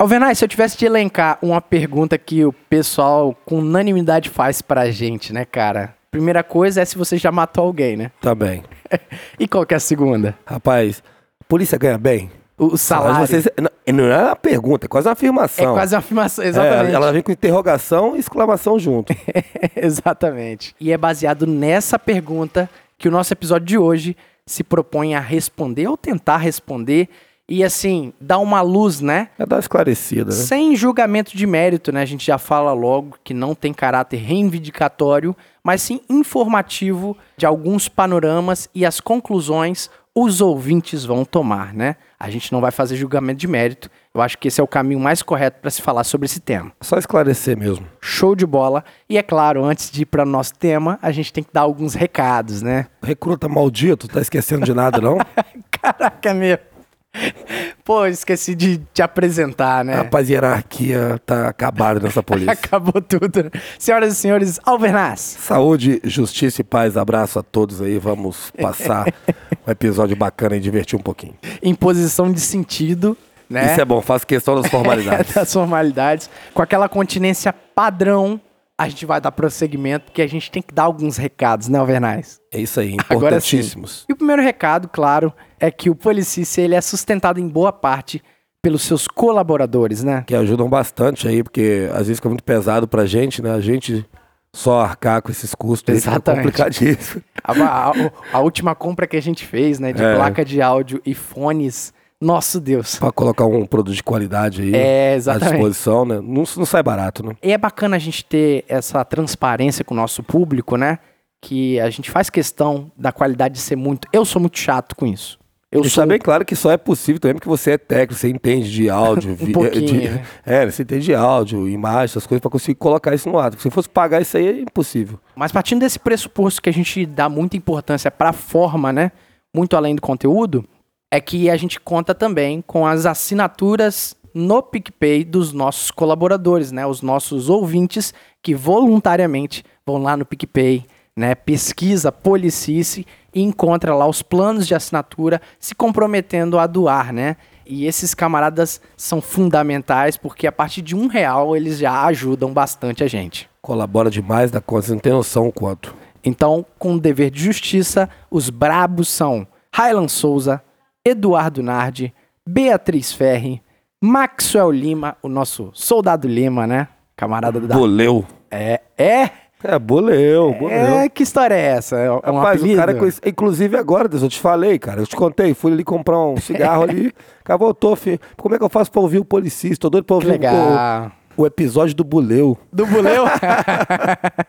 Alvenaz, se eu tivesse de elencar uma pergunta que o pessoal com unanimidade faz pra gente, né, cara? Primeira coisa é se você já matou alguém, né? Tá bem. E qual que é a segunda? Rapaz, polícia ganha bem? O, salário. Vocês- não, é uma pergunta, é quase uma É afirmação. quase uma afirmação, É, exatamente. ela vem com interrogação e exclamação junto. exatamente. E é baseado nessa pergunta que o nosso episódio de hoje se propõe a responder ou tentar responder e assim, dar uma luz, né? É dar esclarecida, né? Sem julgamento de mérito, né? A gente já fala logo que não tem caráter reivindicatório, mas sim informativo de alguns panoramas e as conclusões os ouvintes vão tomar, né? A gente não vai fazer julgamento de mérito. Eu acho que esse é o caminho mais correto para se falar sobre esse tema. Só esclarecer mesmo. Show de bola. E é claro, antes de ir para o nosso tema, a gente tem que dar alguns recados, né? Recruta maldito, tá esquecendo de nada, não? Caraca, meu. Pô, esqueci de te apresentar, né? Rapaz, hierarquia tá acabada nessa polícia. Acabou tudo. Senhoras e senhores, Alvernaz. Saúde, justiça e paz. Abraço a todos aí. Vamos passar um episódio bacana e divertir um pouquinho. em posição de sentido, né? Isso é bom, faço questão das formalidades. das formalidades. Com aquela continência padrão, a gente vai dar prosseguimento, porque a gente tem que dar alguns recados, né, Alvernaz? É isso aí, Agora sim. importantíssimos. E o primeiro recado, claro, é que o Policice, ele é sustentado em boa parte pelos seus colaboradores, né? Que ajudam bastante aí, porque às vezes fica muito pesado pra gente, né? A gente só arcar com esses custos Exatamente. complicadíssimo. A, a- a última compra que a gente fez, né, de É. placa de áudio e fones, nosso Deus. Pra colocar um produto de qualidade aí É, à disposição, né? Não, não sai barato, né? E é bacana a gente ter essa transparência com o nosso público, né? Que a gente faz questão da qualidade de ser muito. Eu sou muito chato com isso. Eu Deixar sou. bem claro que só é possível também porque você é técnico, você entende de áudio, vi- pouquinho, de- né? é, você entende de áudio, imagem, essas coisas pra conseguir colocar isso no ar. Se fosse pagar isso aí é impossível. Mas partindo desse pressuposto que a gente dá muita importância para a forma, né? Muito além do conteúdo, é que a gente conta também com as assinaturas no PicPay dos nossos colaboradores, né? Os nossos ouvintes que voluntariamente vão lá no PicPay, né? Pesquisa Policice e encontra lá os planos de assinatura se comprometendo a doar, né? E esses camaradas são fundamentais porque a partir de um real eles já ajudam bastante a gente. Colabora demais da conta, você não tem noção o quanto. Então, com o dever de justiça, os brabos são Raylan Souza, Eduardo Nardi, Beatriz Ferri, Maxwell Lima, o nosso soldado Lima, né? Camarada da. Boleu. É, é, É, boleu, boleu. é. Que história é essa? É um Rapaz, apelido? o cara, conhece- inclusive agora, Deus, eu te falei, cara, eu te contei, fui ali comprar um cigarro ali, o cara voltou, filho, como é que eu faço pra ouvir o policista? Tô doido pra ouvir legal. o, o episódio do Buleu. Do Buleu?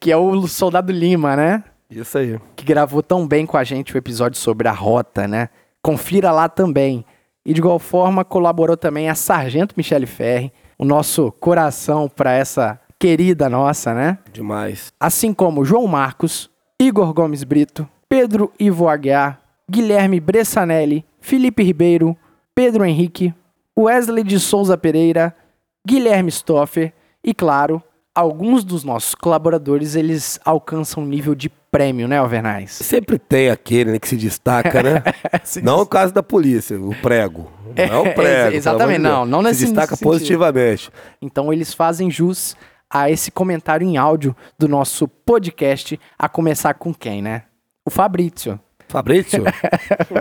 que é o soldado Lima, né? Isso aí. que gravou tão bem com a gente o episódio sobre a rota, né? Confira lá também. E de igual forma colaborou também a Sargento Michele Ferri, o nosso coração para essa querida nossa, né? Demais. Assim como João Marcos, Igor Gomes Brito, Pedro Ivo Aguiar, Guilherme Bressanelli, Felipe Ribeiro, Pedro Henrique, Wesley de Souza Pereira, Guilherme Stoffer e, claro, alguns dos nossos colaboradores, eles alcançam nível de prêmio, né, Alvernais? Sempre tem aquele né, que se destaca, né? Se não o caso da polícia, o prego. Não é o prego. exatamente, não, não nesse Se destaca sentido. positivamente. Então eles fazem jus a esse comentário em áudio do nosso podcast, a começar com quem, né? O Fabrício. Fabrício,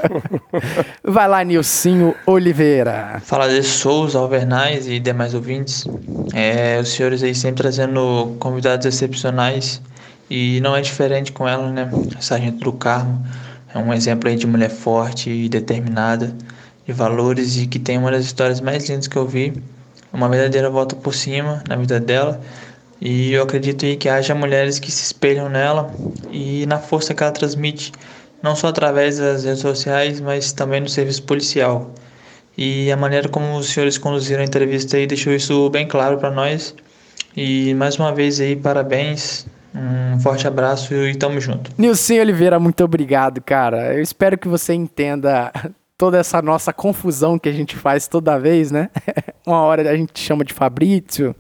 Vai lá, Nilcinho Oliveira. Fala de Souza, Alvernais e demais ouvintes. É, os senhores aí sempre trazendo convidados excepcionais e não é diferente com ela, né? Sargento do Carmo é um exemplo aí de mulher forte e determinada, de valores e que tem uma das histórias mais lindas que eu vi. Uma verdadeira volta por cima na vida dela. E eu acredito aí que haja mulheres que se espelham nela e na força que ela transmite, não só através das redes sociais, mas também no serviço policial. E a maneira como os senhores conduziram a entrevista aí deixou isso bem claro para nós. E mais uma vez aí, parabéns, um forte abraço e tamo junto. Nilcinho Oliveira, muito obrigado, cara. Eu espero que você entenda toda essa nossa confusão que a gente faz toda vez, né? Uma hora a gente chama de Fabrício,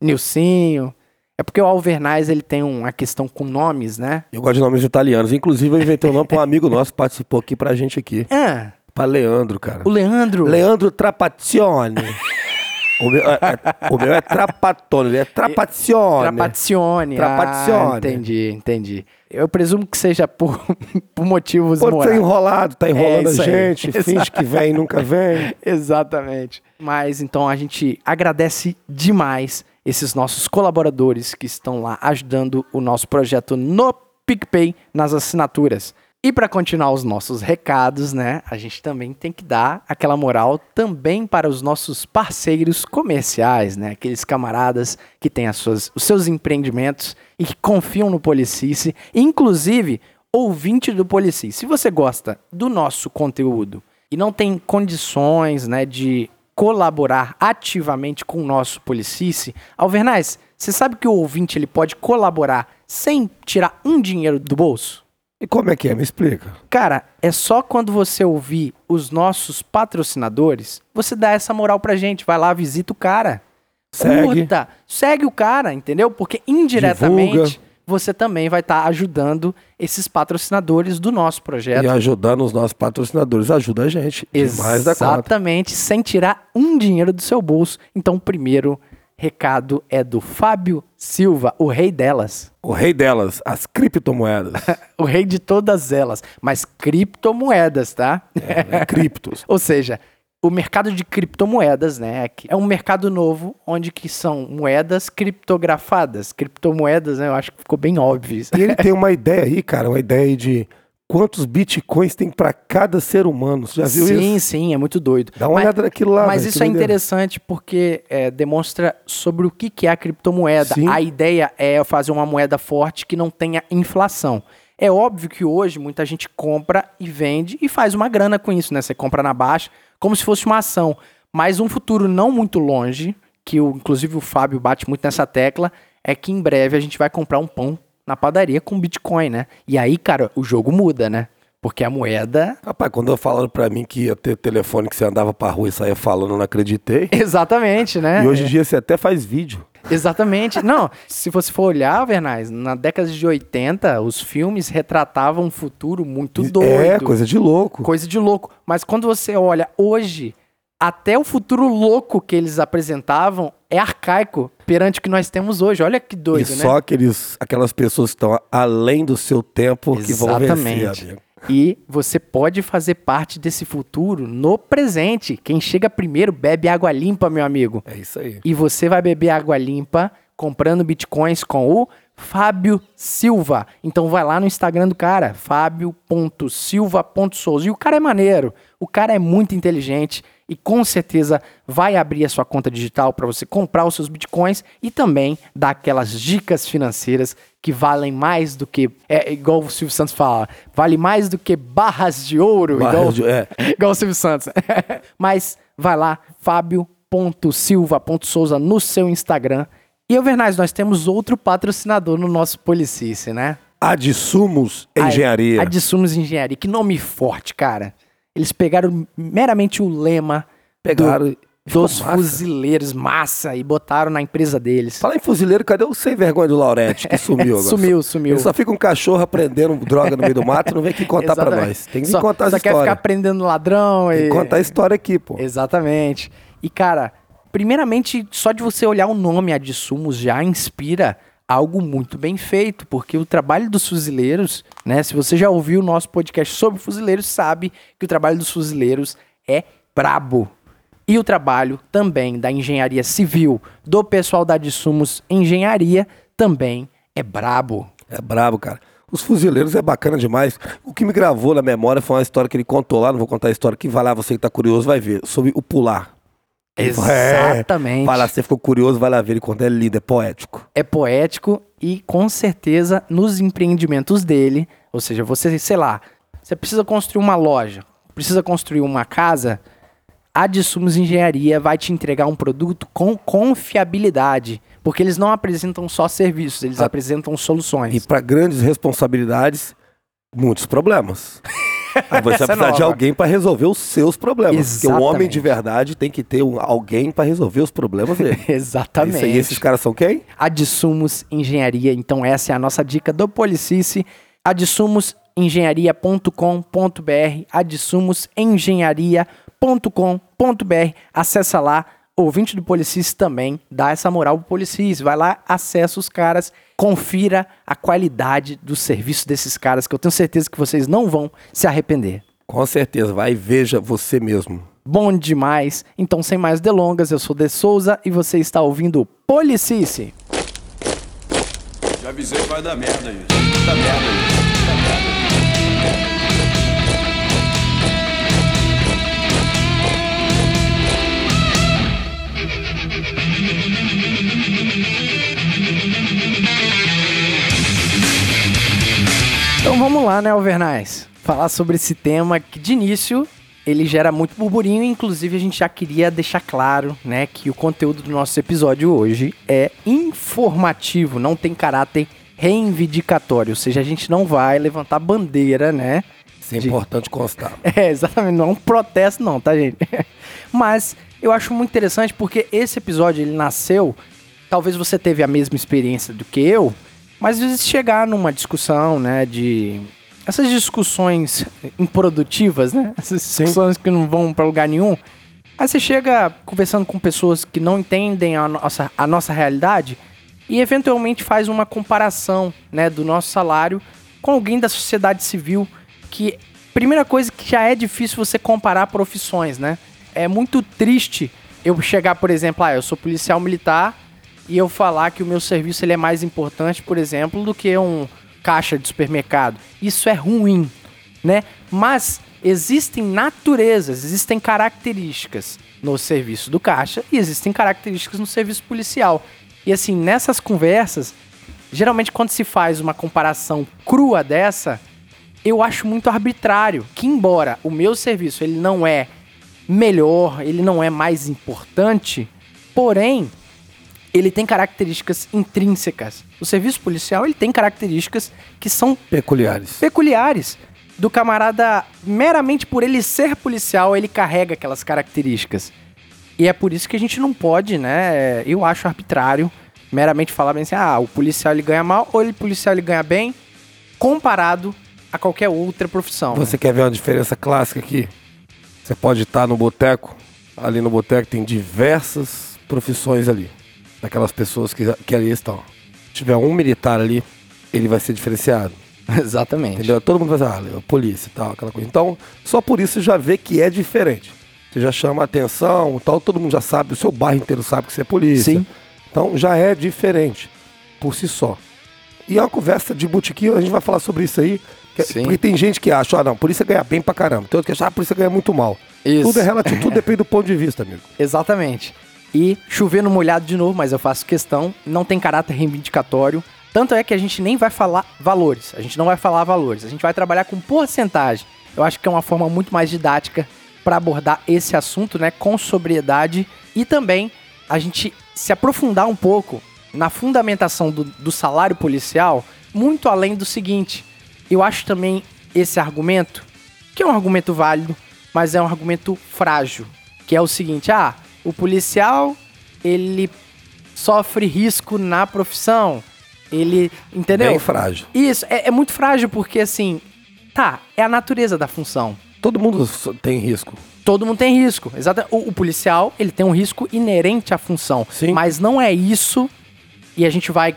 Nilcinho. É porque o Alvernais, ele tem uma questão com nomes, né? eu gosto de nomes italianos. Inclusive, eu inventei um nome para um amigo nosso que participou aqui pra gente aqui. Ah, Pra Leandro, cara. o Leandro. Leandro Trapazioni. O meu é, é- o meu é trapatone, ele é trapazione. Trapazione. Trapazione. Ah, entendi, entendi. Eu presumo que seja por, por motivos Pode ser morais. enrolado, tá enrolando É, a aí. gente, finge que vem, nunca vem. Exatamente. Mas então a gente agradece demais esses nossos colaboradores que estão lá ajudando o nosso projeto no PicPay nas assinaturas. E para continuar os nossos recados, né, a gente também tem que dar aquela moral também para os nossos parceiros comerciais, né, aqueles camaradas que têm as suas, os seus empreendimentos e que confiam no Policice, inclusive ouvinte do Policice. Se você gosta do nosso conteúdo e não tem condições, né, de colaborar ativamente com o nosso Policice, Alvernaz, você sabe que o ouvinte ele pode colaborar sem tirar um dinheiro do bolso? E como é que é? Me explica. Cara, é só quando você ouvir os nossos patrocinadores, você dá essa moral pra gente. Vai lá, visita o cara. Segue. Curta, segue o cara, entendeu? Porque indiretamente Divulga. você também vai estar ajudando esses patrocinadores do nosso projeto. E ajudando os nossos patrocinadores ajuda a gente. Demais da conta. Exatamente, sem tirar um dinheiro do seu bolso. Então, primeiro recado é do Fábio Silva, o rei delas. O rei delas, as criptomoedas. O rei de todas elas, mas criptomoedas, tá? é, né? Criptos. Ou seja, o mercado de criptomoedas, né, que é um mercado novo onde que são moedas criptografadas. Criptomoedas, né, eu acho que ficou bem óbvio isso. E ele tem uma ideia aí, cara, uma ideia aí de quantos bitcoins tem pra cada ser humano. Você já viu sim, isso? sim, é muito doido. Dá uma Mas- olhada naquilo lá. Mas velho, isso é interessante porque é, demonstra sobre o que, que é a criptomoeda. Sim. A ideia é fazer uma moeda forte que não tenha inflação. É óbvio que hoje muita gente compra e vende e faz uma grana com isso, né? Você compra na baixa como se fosse uma ação. Mas um futuro não muito longe, que o, inclusive o Fábio bate muito nessa tecla, é que em breve a gente vai comprar um pão na padaria com Bitcoin, né? E aí, cara, o jogo muda, né? Porque a moeda. Rapaz, quando falaram pra mim que ia ter telefone que você andava pra rua e saía falando, eu não acreditei. Exatamente, né? E hoje em dia você até faz vídeo. Exatamente. Não, se você for olhar, Vernais, na década de 80, os filmes retratavam um futuro muito doido. É, coisa de louco. coisa de louco. Mas quando você olha hoje, até o futuro louco que eles apresentavam é arcaico perante o que nós temos hoje. Olha que doido, e né? só aqueles, aquelas pessoas que estão além do seu tempo que vão vencer, Exatamente. amigo. E você pode fazer parte desse futuro no presente. Quem chega primeiro bebe água limpa, meu amigo. É isso aí. E você vai beber água limpa comprando bitcoins com o Fábio Silva. Então vai lá no Instagram do cara, fábio.silva.souza. E o cara é maneiro, o cara é muito inteligente e com certeza vai abrir a sua conta digital para você comprar os seus bitcoins e também dar aquelas dicas financeiras que valem mais do que é igual o Silvio Santos fala, vale mais do que barras de ouro, igual, Barras de- é. igual o Silvio Santos. Mas vai lá, fábio.silva.souza no seu Instagram. E, Overnais, nós temos outro patrocinador no nosso Policice, né? Adsumos Engenharia. A, a de Sumos Engenharia. Que nome forte, cara. Eles pegaram meramente o lema Pegaram. do- dos massa. fuzileiros, massa, e botaram na empresa deles. Fala em fuzileiro, cadê o sem vergonha do Laurete que sumiu agora? Sumiu, sumiu. Ele só fica um cachorro aprendendo droga no meio do mato e não vem aqui contar pra nós. Tem que só, contar só as quer ficar histórias. prendendo ladrão Tem e... que contar a história aqui, pô. Exatamente. E, cara, primeiramente, só de você olhar o nome Adsumos já inspira algo muito bem feito, porque o trabalho dos fuzileiros, né? Se você já ouviu o nosso podcast sobre fuzileiros, sabe que o trabalho dos fuzileiros é brabo. E o trabalho também da engenharia civil, do pessoal da Adsumos Engenharia, também é brabo. É brabo, cara. Os fuzileiros é bacana demais. O que me gravou na memória foi uma história que ele contou lá, não vou contar a história, que vai lá, você que tá curioso vai ver, sobre o pular. Exatamente. Vai lá, você ficou curioso, vai lá ver, ele conta, é lindo, é poético. é poético e com certeza nos empreendimentos dele, ou seja, você, sei lá, você precisa construir uma loja, precisa construir uma casa, a de Sumos Engenharia vai te entregar um produto com confiabilidade, porque eles não apresentam só serviços, eles Ah. apresentam E soluções. para grandes responsabilidades, muitos problemas. Você vai é precisar de alguém para resolver os seus problemas. Porque o homem Exatamente. de verdade tem que ter um- alguém para resolver os problemas dele. Exatamente. Isso aí, esses caras são quem? Adsumos Engenharia. Então essa é a nossa dica do Policice. adsumusengenharia.com.br adsumusengenharia.com.br Acessa lá ouvinte do Policis também, dá essa moral pro Policis. Vai lá, acessa os caras, confira a qualidade do serviço desses caras, que eu tenho certeza que vocês não vão se arrepender. Com certeza, vai e veja você mesmo. Bom demais. Então, sem mais delongas, eu sou De Souza e você está ouvindo o Policice. Já avisei que vai dar merda. Vai dar merda aí. Então vamos lá, né, Alvernais? Falar sobre esse tema que de início ele gera muito burburinho, inclusive a gente já queria deixar claro, né, que o conteúdo do nosso episódio hoje é informativo, não tem caráter reivindicatório, ou seja, a gente não vai levantar bandeira, né? Isso é De- importante constar. É, exatamente, não é um protesto não, tá, gente? Mas eu acho muito interessante porque esse episódio ele nasceu, talvez você teve a mesma experiência do que eu, mas às vezes chegar numa discussão, né, de essas discussões improdutivas, né? Essas discussões que não vão pra lugar nenhum. Aí você chega conversando com pessoas que não entendem a nossa, a nossa realidade e eventualmente faz uma comparação, né, do nosso salário com alguém da sociedade civil que primeira coisa que já é difícil você comparar profissões, né? É muito triste eu chegar, por exemplo, ah, eu sou policial militar e eu falar que o meu serviço ele é mais importante, por exemplo, do que um caixa de supermercado. Isso é ruim, né? Mas existem naturezas, existem características no serviço do caixa e existem características no serviço policial. E assim, nessas conversas, geralmente quando se faz uma comparação crua dessa, eu acho muito arbitrário que embora o meu serviço ele não é melhor, ele não é mais importante, porém ele tem características intrínsecas. O serviço policial ele tem características que são Peculiares. peculiares do camarada meramente por ele ser policial, ele carrega aquelas características. E é por isso que a gente não pode, né? Eu acho arbitrário meramente falar bem assim: "Ah, o policial ele ganha mal ou ele policial ele ganha bem", comparado a qualquer outra profissão. Você quer ver uma diferença clássica aqui? Você pode estar no boteco, ali no boteco tem diversas profissões ali. Daquelas pessoas que, que ali estão. Se tiver um militar ali, ele vai ser diferenciado. Exatamente. Entendeu? Todo mundo vai dizer, ah, polícia e tal, aquela coisa. Então, só por isso já vê que é diferente. Você já chama a atenção tal, todo mundo já sabe, o seu bairro inteiro sabe que você é polícia. Sim. Então já é diferente, por si só. E é uma conversa de botequim, a gente vai falar sobre isso aí. que- Sim. Porque tem gente que acha, ah, não, polícia ganha bem pra caramba. Tem outro que acha, ah, a polícia ganha muito mal. Isso. Tudo é relativo, tudo depende do ponto de vista, amigo. Exatamente. E chover no molhado de novo, mas eu faço questão, não tem caráter reivindicatório. Tanto é que a gente nem vai falar valores. A gente não vai falar valores. A gente vai trabalhar com porcentagem. Eu acho que é uma forma muito mais didática para abordar esse assunto, né, com sobriedade e também a gente se aprofundar um pouco na fundamentação do, do salário policial, muito além do seguinte. Eu acho também esse argumento, que é um argumento válido, mas é um argumento frágil, que é o seguinte: ah, o policial ele sofre risco na profissão, ele entendeu? Bem frágil. Isso é, é muito frágil porque assim, tá, é a natureza da função. Todo mundo tem risco. Todo mundo tem risco. Exato. O, o policial, ele tem um risco inerente à função. Sim. Mas não é isso, e a gente vai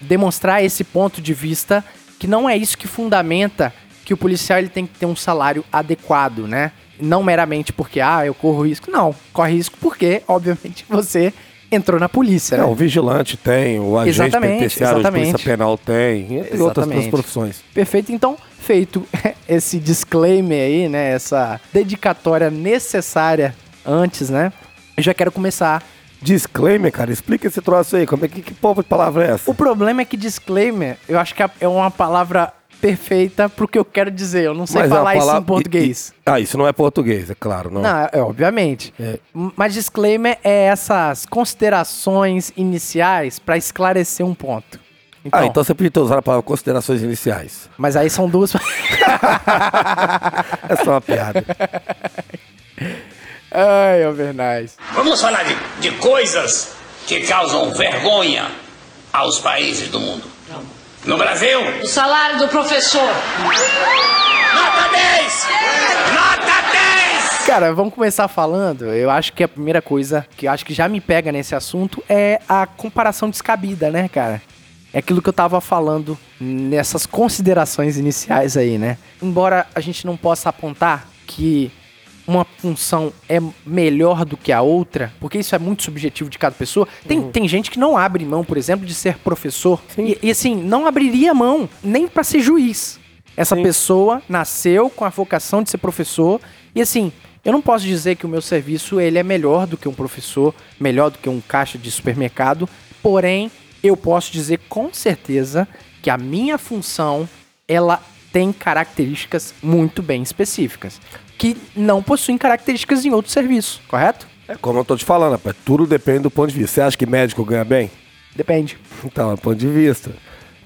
demonstrar esse ponto de vista, que não é isso que fundamenta que o policial ele tem que ter um salário adequado, né? Não meramente porque, ah, eu corro risco. Não, corre risco porque, obviamente, você entrou na polícia, né? Não, o vigilante tem, o agente Exatamente, penitenciário de exatamente. polícia penal tem, entre outras Exatamente. profissões. Perfeito. Então, feito esse disclaimer aí, né? Essa dedicatória necessária antes, né? Eu já quero começar. Disclaimer, cara, explica esse troço aí. Como é que, que povo de palavra é essa? O problema é que disclaimer, eu acho que é uma palavra perfeita pro que eu quero dizer. Eu não sei Mas falar isso palavra- em português. e- e- ah, isso não é português, é claro. Não. Não, é, obviamente. É. Mas disclaimer é essas considerações iniciais pra esclarecer um ponto. ah, então você podia ter usado a palavra considerações iniciais. Mas aí são duas. É só uma piada. Ai, Alvernais. Vamos falar de, de coisas que causam vergonha aos países do mundo. No Brasil, O salário do professor. nota 10! Nota 10! Cara, vamos começar falando. Eu acho que a primeira coisa que eu acho que já me pega nesse assunto é a comparação descabida, né, cara? É aquilo que eu tava falando nessas considerações iniciais aí, né? Embora a gente não possa apontar que uma função é melhor do que a outra, porque isso é muito subjetivo de cada pessoa. Tem, tem gente que não abre mão, por exemplo, de ser professor. E, e, assim, não abriria mão nem para ser juiz. Essa Sim. pessoa nasceu com a vocação de ser professor e assim, eu não posso dizer que o meu serviço ele é melhor do que um professor, melhor do que um caixa de supermercado, porém eu posso dizer com certeza que a minha função ela tem características muito bem específicas que não possuem características em outro serviço, correto? É como eu tô te falando, rapaz, tudo depende do ponto de vista. Você acha que médico ganha bem? Depende. Então, é ponto de vista.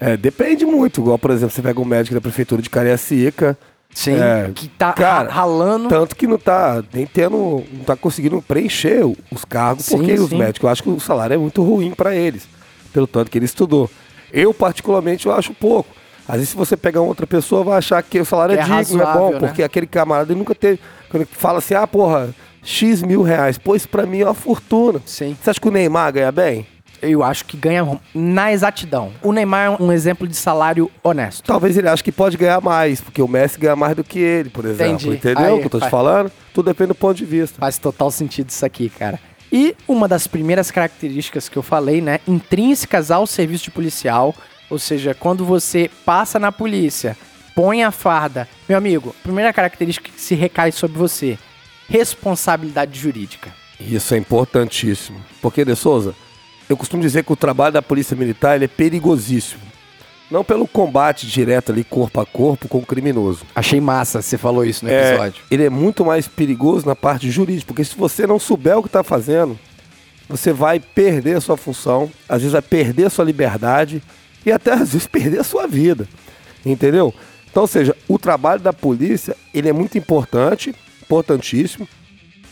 É, depende muito. Igual, por exemplo, você pega um médico da prefeitura de Cariacica. Sim. É, que tá cara, ra- ralando. Tanto que não tá nem tendo, não tá conseguindo preencher os cargos, Sim, porque os sim. médicos, eu acho que o salário é muito ruim para eles, pelo tanto que ele estudou. Eu, particularmente, eu acho pouco. Às vezes, se você pegar outra pessoa, vai achar que o salário é, é digno, é razoável, bom, né? porque aquele camarada ele nunca teve. Quando ele fala assim, ah, porra, X mil reais, pô, isso pra mim é uma fortuna. Sim. Você acha que o Neymar ganha bem? Eu acho que ganha na exatidão. O Neymar é um exemplo de salário honesto. Talvez ele ache que pode ganhar mais, porque o Messi ganha mais do que ele, por exemplo. Entendi. Entendeu o que eu tô te falando? Tudo depende do ponto de vista. Faz total sentido isso aqui, cara. E uma das primeiras características que eu falei, né, intrínsecas ao serviço de policial, ou seja, quando você passa na polícia, põe a farda, meu amigo, primeira característica que se recai sobre você, responsabilidade jurídica. Isso é importantíssimo. Porque, De Souza, eu costumo dizer que o trabalho da Polícia Militar ele é perigosíssimo. Não pelo combate direto ali, corpo a corpo, com o criminoso. Achei massa, você falou isso no É, episódio. ele é muito mais perigoso na parte jurídica, porque se você não souber o que está fazendo, você vai perder a sua função, às vezes vai perder a sua liberdade e até às vezes perder a sua vida. Entendeu? Então, ou seja, o trabalho da polícia, ele é muito importante, importantíssimo.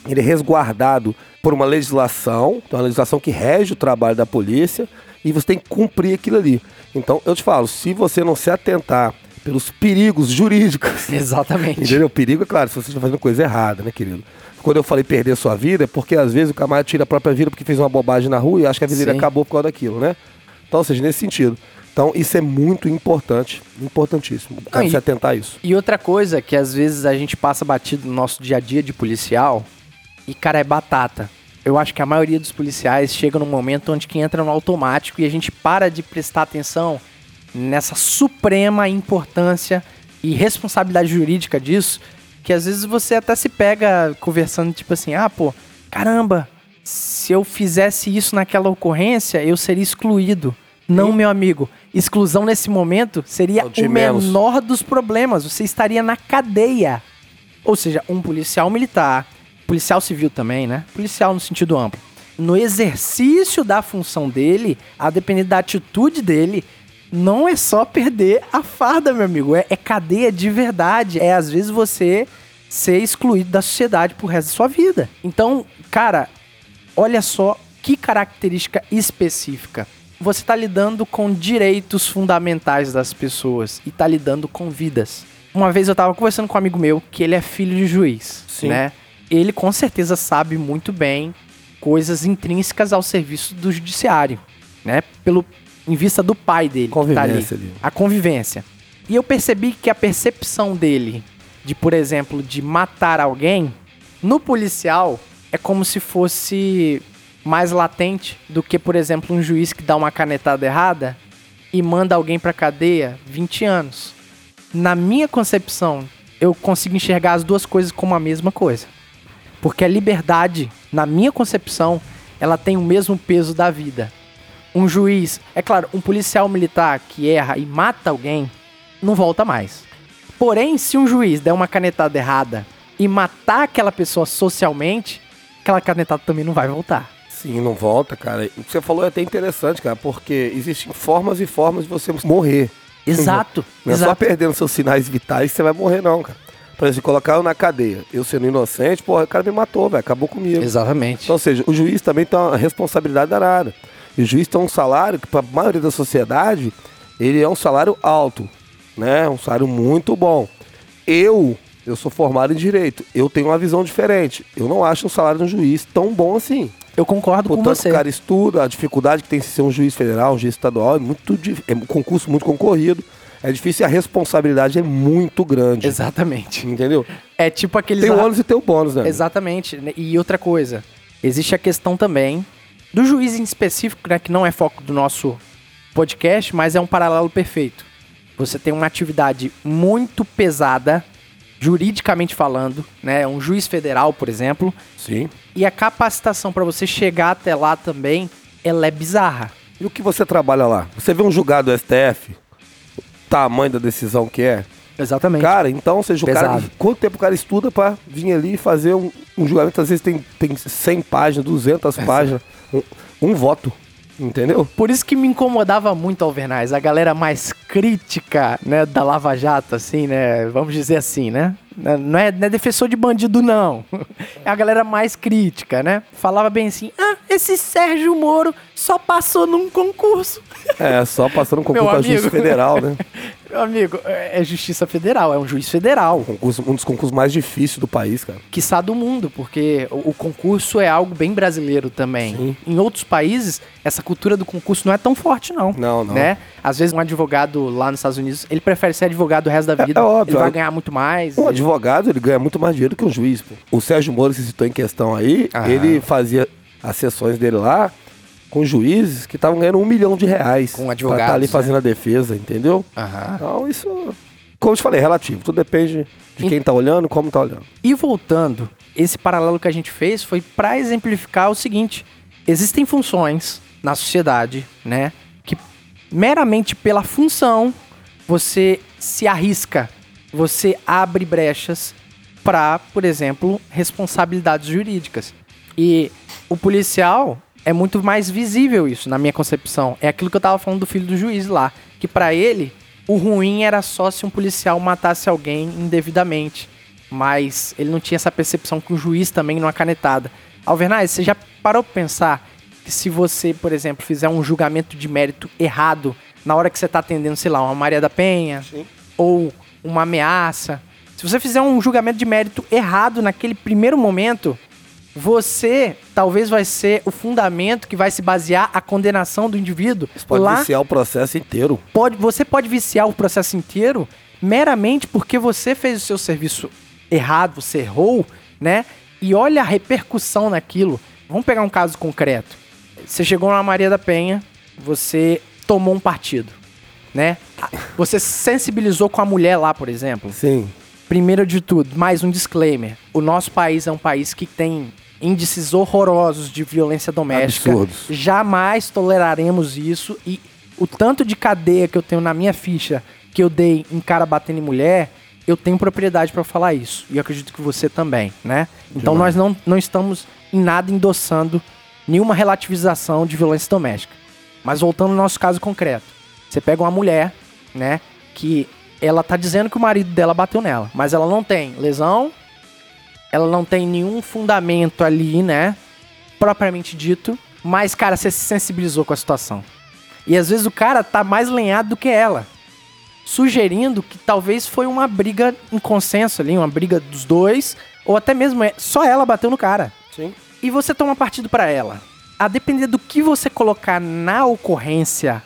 Ele é resguardado por uma legislação, então uma legislação que rege o trabalho da polícia, e você tem que cumprir aquilo ali. Então, eu te falo, se você não se atentar pelos perigos jurídicos, Exatamente. Entendeu? O perigo é claro, se você está fazendo coisa errada, né, querido? Quando eu falei perder sua vida, é porque às vezes o camarada tira a própria vida porque fez uma bobagem na rua e acha que a vida dele acabou por causa daquilo, né? Então, ou seja, nesse sentido. Então, isso é muito importante, importantíssimo. O cara se atentar a isso. E outra coisa que às vezes a gente passa batido no nosso dia a dia de policial, e cara, é batata. Eu acho que a maioria dos policiais chega num momento onde que entra no automático e a gente para de prestar atenção nessa suprema importância e responsabilidade jurídica disso, que às vezes você até se pega conversando tipo assim, ah, pô, caramba, se eu fizesse isso naquela ocorrência, eu seria excluído. Não, meu amigo. Exclusão nesse momento seria o menor dos problemas. Você estaria na cadeia. Ou seja, um policial militar, policial civil também, né? Policial no sentido amplo. No exercício da função dele, a depender da atitude dele, não é só perder a farda, meu amigo. É, é cadeia de verdade. É às vezes você ser excluído da sociedade pro resto da sua vida. Então, cara, olha só que característica específica. Você está lidando com direitos fundamentais das pessoas e está lidando com vidas. Uma vez eu estava conversando com um amigo meu que ele é filho de juiz, Sim. né? Ele com certeza sabe muito bem coisas intrínsecas ao serviço do judiciário, né? Pelo em vista do pai dele, que tá Convivência ali. a convivência. E eu percebi que a percepção dele de, por exemplo, de matar alguém no policial é como se fosse mais latente do que, por exemplo, um juiz que dá uma canetada errada e manda alguém pra cadeia 20 anos. Na minha concepção, eu consigo enxergar as duas coisas como a mesma coisa. Porque a liberdade, na minha concepção, ela tem o mesmo peso da vida. Um juiz, é claro, um policial militar que erra e mata alguém, não volta mais. Porém, se um juiz der uma canetada errada e matar aquela pessoa socialmente, aquela canetada também não vai voltar. Sim, não volta, cara. O que você falou é até interessante, cara, porque existem formas e formas de você morrer. Exato, Não é só exato. perdendo seus sinais vitais que você vai morrer, não, cara. Por exemplo, colocar eu na cadeia, eu sendo inocente, porra, o cara me matou, velho, acabou comigo. Exatamente. Então, ou seja, o juiz também tem uma responsabilidade danada. E o juiz tem um salário que, para a maioria da sociedade, ele é um salário alto, né? Um salário muito bom. Eu, eu sou formado em direito. Eu tenho uma visão diferente. Eu não acho o salário de um juiz tão bom assim. Eu concordo com Portanto, você. o cara estuda, a dificuldade que tem de ser um juiz federal, um juiz estadual, é muito é um concurso muito concorrido. É difícil e a responsabilidade é muito grande. Exatamente. Entendeu? É tipo aqueles. Tem o ônus e tem o bônus, né? Exatamente. E outra coisa, existe a questão também do juiz em específico, né, que não é foco do nosso podcast, mas é um paralelo perfeito. Você tem uma atividade muito pesada, juridicamente falando, né? Um juiz federal, por exemplo, Sim. e a capacitação para você chegar até lá também, ela é bizarra. E o que você trabalha lá? Você vê um julgado do STF, o tamanho da decisão que é. Exatamente. Cara, então, seja, o cara, Pesado. quanto tempo o cara estuda pra vir ali e fazer um, um julgamento? Às vezes tem, tem 100 páginas, 200 páginas, um, um voto, entendeu? Por isso que me incomodava muito Alvernaz, a galera mais crítica, né, da Lava Jato, assim, né, vamos dizer assim, né? Não é, não é defensor de bandido, não. É a galera mais crítica, né? Falava bem assim, ah, esse Sérgio Moro só passou num concurso. É, só passando um concurso juiz amigo. federal, né? Meu amigo, é é justiça federal, é um juiz federal. Concurso- um dos concursos mais difíceis do país, cara. quiçá do mundo, porque o, o concurso é algo bem brasileiro também. Sim. Em outros países, essa cultura do concurso não é tão forte, não. Não, não. Né? Às vezes um advogado lá nos Estados Unidos, ele prefere ser advogado o resto da É- vida. é óbvio, ele vai é- ganhar muito mais. Um ele- advogado, ele ganha muito mais dinheiro que um juiz, pô. O Sérgio Moro, você citou em questão aí, Ah. ele fazia as sessões dele lá com juízes que estavam ganhando um milhão de reais. Com Pra advogados, estar ali né? fazendo a defesa, entendeu? Aham. Então, isso, como eu te falei, é relativo. Tudo depende de quem tá olhando, como tá olhando. E voltando, esse paralelo que a gente fez foi para exemplificar o seguinte: existem funções na sociedade, né, que meramente pela função você se arrisca, você abre brechas para, por exemplo, responsabilidades jurídicas. E o policial é muito mais visível isso, na minha concepção. É aquilo que eu tava falando do filho do juiz lá, que para ele o ruim era só se um policial matasse alguém indevidamente, mas ele não tinha essa percepção que o juiz também numa canetada. Alvernaz, você já parou pra pensar que se você, por exemplo, fizer um julgamento de mérito errado na hora que você tá atendendo, sei lá, uma Maria da Penha ou uma ameaça, se você fizer um julgamento de mérito errado naquele primeiro momento, você talvez vai ser o fundamento que vai se basear a condenação do indivíduo Você pode lá viciar o processo inteiro. pode, você pode viciar o processo inteiro meramente porque você fez o seu serviço errado, você errou, né? E olha a repercussão naquilo. Vamos pegar um caso concreto. Você chegou na Maria da Penha, você tomou um partido, né? Você se sensibilizou com a mulher lá, por exemplo. Sim. Primeiro de tudo, mais um disclaimer. O nosso país é um país que tem índices horrorosos de violência doméstica. Absurdos. Jamais toleraremos isso e o tanto de cadeia que eu tenho na minha ficha que eu dei em cara batendo em mulher, eu tenho propriedade pra falar isso. E eu acredito que você também, né? Então nós não, não estamos em nada endossando nenhuma relativização de violência doméstica. Mas voltando ao nosso caso concreto. Você pega uma mulher, né, que ela tá dizendo que o marido dela bateu nela, mas ela não tem lesão, ela não tem nenhum fundamento ali, né, propriamente dito, mas cara, você se sensibilizou com a situação. E às vezes o cara tá mais lenhado do que ela, sugerindo que talvez foi uma briga em consenso ali, uma briga dos dois, ou até mesmo é- só ela bateu no cara Sim. E você toma partido pra ela. A depender do que você colocar na ocorrência,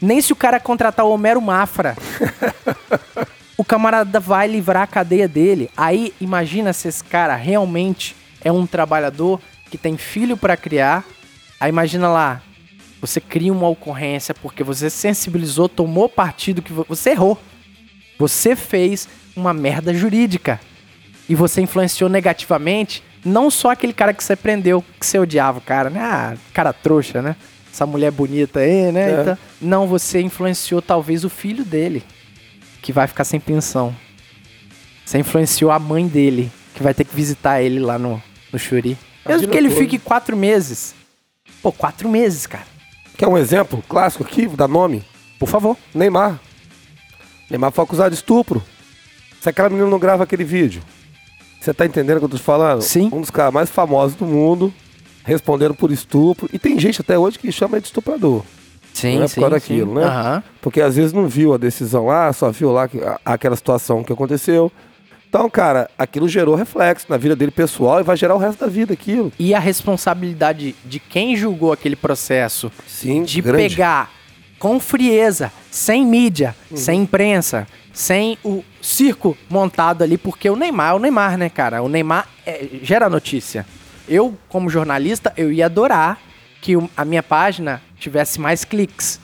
nem se o cara contratar o Homero Mafra, o camarada vai livrar a cadeia dele. Aí imagina se esse cara realmente é um trabalhador que tem filho pra criar. Aí imagina lá, você cria uma ocorrência porque você sensibilizou, tomou partido que vo- você errou. Você fez uma merda jurídica e você influenciou negativamente não só aquele cara que você prendeu, que você odiava o cara, né? Ah, cara trouxa, né? Essa mulher bonita aí, né? É. Então, não, você influenciou talvez o filho dele, que vai ficar sem pensão. Você influenciou a mãe dele, que vai ter que visitar ele lá no, no Xuri. Mesmo que ele fique quatro meses. Pô, quatro meses, cara. Quer um exemplo clássico aqui, vou dar nome? Por favor. Neymar. Neymar foi acusado de estupro. Se aquela menina não grava aquele vídeo, você tá entendendo o que eu tô te falando? Sim. Um dos caras mais famosos do mundo, respondendo por estupro. E tem gente até hoje que chama de estuprador. Sim, Não é por causa daquilo, né? Aham. Porque às vezes não viu a decisão lá, só viu lá que- a- aquela situação que aconteceu. Então, cara, aquilo gerou reflexo na vida dele pessoal e vai gerar o resto da vida aquilo. E a responsabilidade de quem julgou aquele processo Sim, de grande. pegar com frieza, sem mídia, Uhum. sem imprensa, sem o circo montado ali, porque o Neymar é o Neymar, né, cara? O Neymar é, gera notícia. Eu, como jornalista, eu ia adorar que a minha página tivesse mais cliques.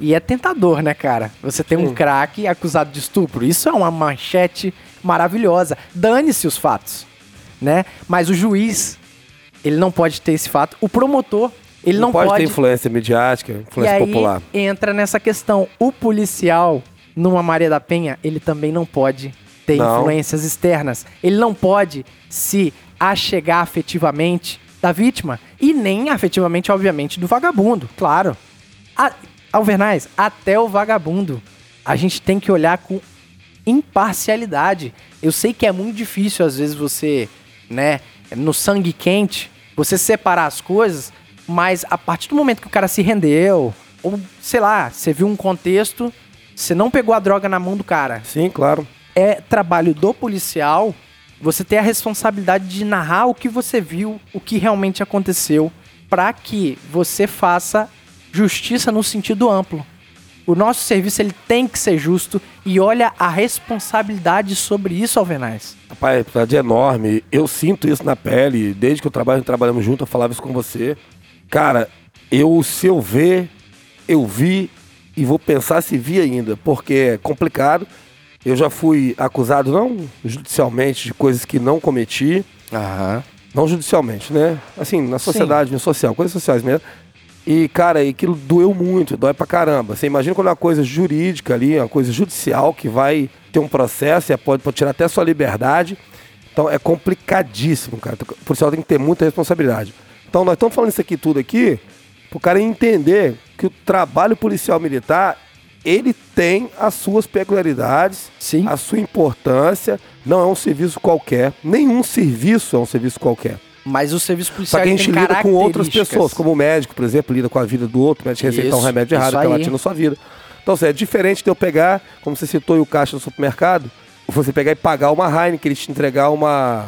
E é tentador, né, cara? Você tem um craque acusado de estupro. Isso é uma manchete maravilhosa. Dane-se os fatos, né? Mas o juiz, ele não pode ter esse fato. O promotor, ele não, pode, pode ter influência midiática, e influência aí popular. entra nessa questão. O policial, numa Maria da Penha, ele também não pode ter Não. influências externas. Ele não pode se achegar afetivamente da vítima. E nem afetivamente, obviamente, do vagabundo, claro. A, Alvernais, até o vagabundo. A gente tem que olhar com imparcialidade. Eu sei que é muito difícil, às vezes, você, né, no sangue quente, você separar as coisas, mas a partir do momento que o cara se rendeu, ou sei lá, você viu um contexto, você não pegou a droga na mão do cara. Sim, claro. É trabalho do policial você ter a responsabilidade de narrar o que você viu, o que realmente aconteceu, para que você faça justiça no sentido amplo. O nosso serviço ele tem que ser justo e olha a responsabilidade sobre isso, Alvenaz. Rapaz, é enorme. Eu sinto isso na pele. Desde que eu trabalho, trabalhamos junto, eu falava isso com você. Cara, eu, se eu ver, eu vi e vou pensar se vi ainda, porque é complicado. Eu já fui acusado, não judicialmente, de coisas que não cometi. Aham. Não judicialmente, né? Assim, na sociedade, no social, coisas sociais mesmo. E, cara, aquilo doeu muito, dói pra caramba. Você imagina quando é uma coisa jurídica ali, uma coisa judicial que vai ter um processo e pode, pode tirar até sua liberdade. Então é complicadíssimo, cara. O policial tem que ter muita responsabilidade. Então nós estamos falando isso aqui tudo aqui pro cara entender que o trabalho policial militar ele tem as suas peculiaridades, Sim. a sua importância. Não é um serviço qualquer. Nenhum serviço é um serviço qualquer. Mas o serviço Só policial que a ele gente lida com outras pessoas, como o médico, por exemplo, lida com a vida do outro, o médico receitar um remédio errado, aí. latir na sua vida. Então, assim, é diferente de eu pegar, como você citou o caixa do supermercado, você pegar e pagar uma Heineken, eles te entregar uma,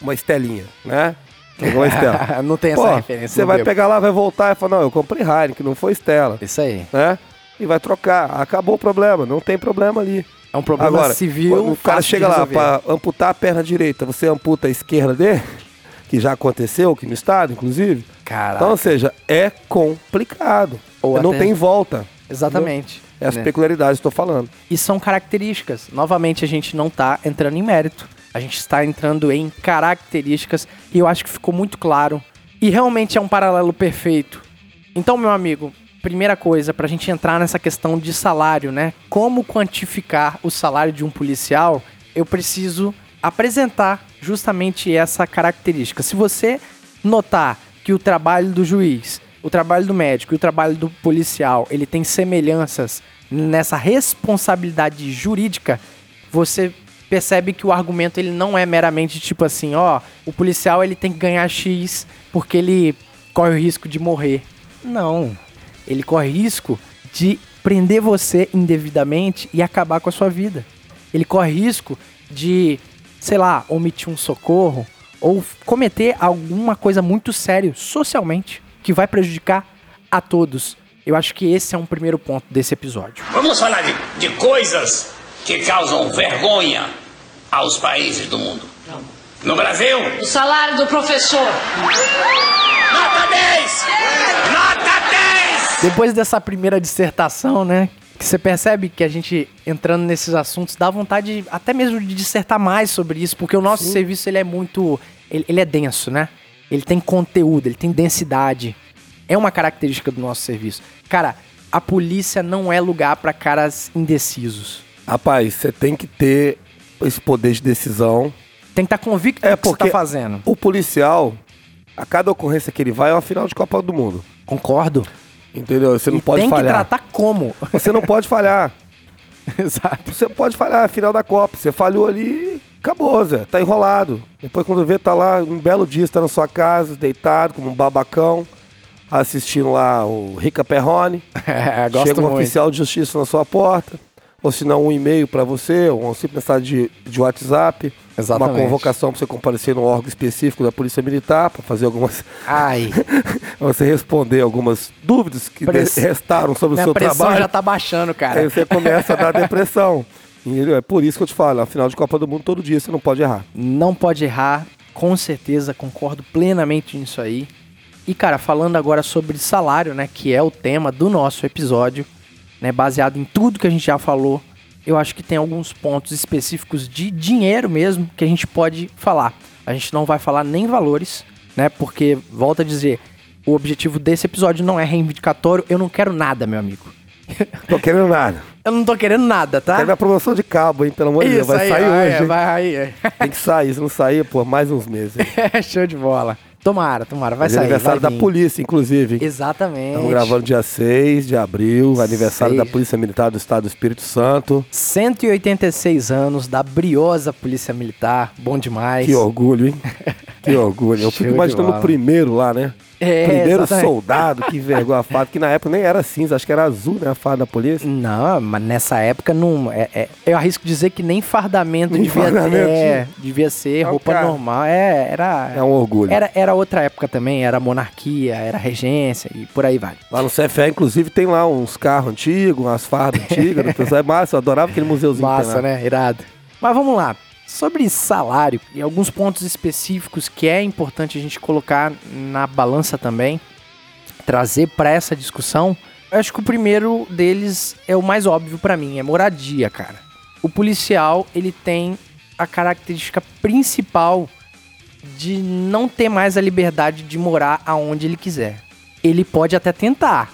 uma estelinha, né? A Estela. não tem essa Pô, referência. Você não vai bebo. pegar lá, vai voltar e falar, não, eu comprei Heineken, não foi Estela, Isso aí. né? E vai trocar. Acabou o problema, não tem problema ali. É um problema Agora, civil. o cara chega lá pra amputar a perna direita, você amputa a esquerda dele, que já aconteceu aqui no estado, inclusive. Caraca. Então, ou seja, é complicado. Ou não até- tem volta. Exatamente. É as né? peculiaridades que eu tô falando. E são características. Novamente, a gente não tá entrando em mérito. A gente está entrando em características e eu acho que ficou muito claro. E realmente é um paralelo perfeito. Então, meu amigo, primeira coisa, pra gente entrar nessa questão de salário, né? Como quantificar o salário de um policial? Eu preciso apresentar justamente essa característica. Se você notar que o trabalho do juiz, o trabalho do médico e o trabalho do policial, ele tem semelhanças nessa responsabilidade jurídica, você percebe que o argumento ele não é meramente tipo assim, ó, o policial ele tem que ganhar X porque ele corre o risco de morrer. Não. Ele corre risco de prender você indevidamente e acabar com a sua vida. Ele corre risco de, sei lá, omitir um socorro ou cometer alguma coisa muito séria socialmente que vai prejudicar a todos. Eu acho que esse é um primeiro ponto desse episódio. Vamos falar de, de coisas que causam vergonha aos países do mundo. No Brasil, O salário do professor. nota 10! Nota 10! Depois dessa primeira dissertação, né? Que você percebe que a gente entrando nesses assuntos dá vontade até mesmo de dissertar mais sobre isso, porque o nosso serviço ele é muito. Ele, ele é denso, né? Ele tem conteúdo, ele tem densidade. É uma característica do nosso serviço. Cara, a polícia não é lugar pra caras indecisos. Rapaz, você tem que ter esse poder de decisão. Tem que estar convicto É do que você porque tá fazendo. o policial, a cada ocorrência que ele vai é uma final de Copa do Mundo. Concordo. Entendeu? Você não e pode tem falhar. que tratar como. Você não pode falhar. Exato. Você pode falhar, final da Copa. Você falhou ali, acabou, Zé. Tá enrolado. Depois quando vê, tá lá, um belo dia, você tá na sua casa, deitado, como um babacão, assistindo lá o Rica Perrone. É, gosto Chega um muito. oficial de justiça na sua porta. Ou se não, um e-mail para você, ou uma simples mensagem de, de WhatsApp, Exatamente. uma convocação para você comparecer num órgão específico da Polícia Militar para fazer algumas. Ai, você responder algumas dúvidas que Press- restaram sobre o minha seu pressão trabalho. já tá baixando, cara. Aí você começa a dar depressão. É por isso que eu te falo, afinal de Copa do Mundo, todo dia você não pode errar. Não pode errar, com certeza, concordo plenamente nisso aí. E, cara, falando agora sobre salário, né, que é o tema do nosso episódio, né, baseado em tudo que a gente já falou, eu acho que tem alguns pontos específicos de dinheiro mesmo que a gente pode falar. A gente não vai falar nem valores, né, porque, volto a dizer, o objetivo desse episódio não é reivindicatório, eu não quero nada, meu amigo. Tô querendo nada. Eu não tô querendo nada, tá? Quero a promoção de cabo, hein? Pelo amor de Deus. Vai aí, sair hoje. hein? vai aí. é. Tem que sair. Se não sair, pô, mais uns meses. Show de bola. Tomara, tomara, vai é sair. aniversário vai da vir. polícia, inclusive. Exatamente. Estamos gravando dia 6 de abril, aniversário da Polícia Militar do Estado do Espírito Santo. 186 anos da briosa Polícia Militar. Bom demais. Que orgulho, hein? Que orgulho. Eu fico imaginando o primeiro lá, né? É, primeiro exatamente. soldado que envergou a farda, que na época nem era cinza, acho que era azul, né? A farda da polícia. Não, mas nessa época não. É, é- eu arrisco dizer que nem fardamento Nem devia fardamento ter. Devia ser É roupa cara. normal. É, era. É um orgulho. Era, era outra época também, era monarquia, era regência e por aí vai. Lá no CFE, inclusive, tem lá uns carros antigos, umas fardas antigas. do pessoal. É massa, eu adorava aquele museuzinho. Massa, né? Irado. Mas vamos lá. Sobre salário e alguns pontos específicos que é importante a gente colocar na balança também, trazer para essa discussão, eu acho que o primeiro deles é o mais óbvio para mim, é moradia, cara. O policial, ele tem a característica principal de não ter mais a liberdade de morar aonde ele quiser. Ele pode até tentar,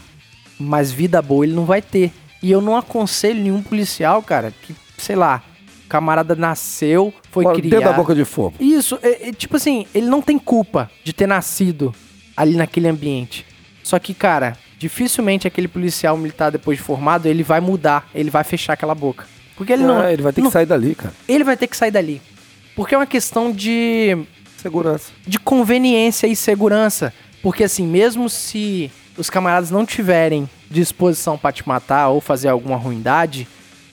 mas vida boa ele não vai ter. E eu não aconselho nenhum policial, cara, que, sei lá, camarada nasceu, foi Bora, criado. Dentro da boca de fogo. Isso, é, é, tipo assim, ele não tem culpa de ter nascido ali naquele ambiente. Só que, cara, dificilmente aquele policial militar, depois de formado, ele vai mudar, ele vai fechar aquela boca. Porque ele não. Ah, ele vai ter não- que sair dali, cara. Ele vai ter que sair dali. Porque é uma questão de Segurança. de conveniência e segurança. Porque assim, mesmo se os camaradas não tiverem disposição pra te matar ou fazer alguma ruindade,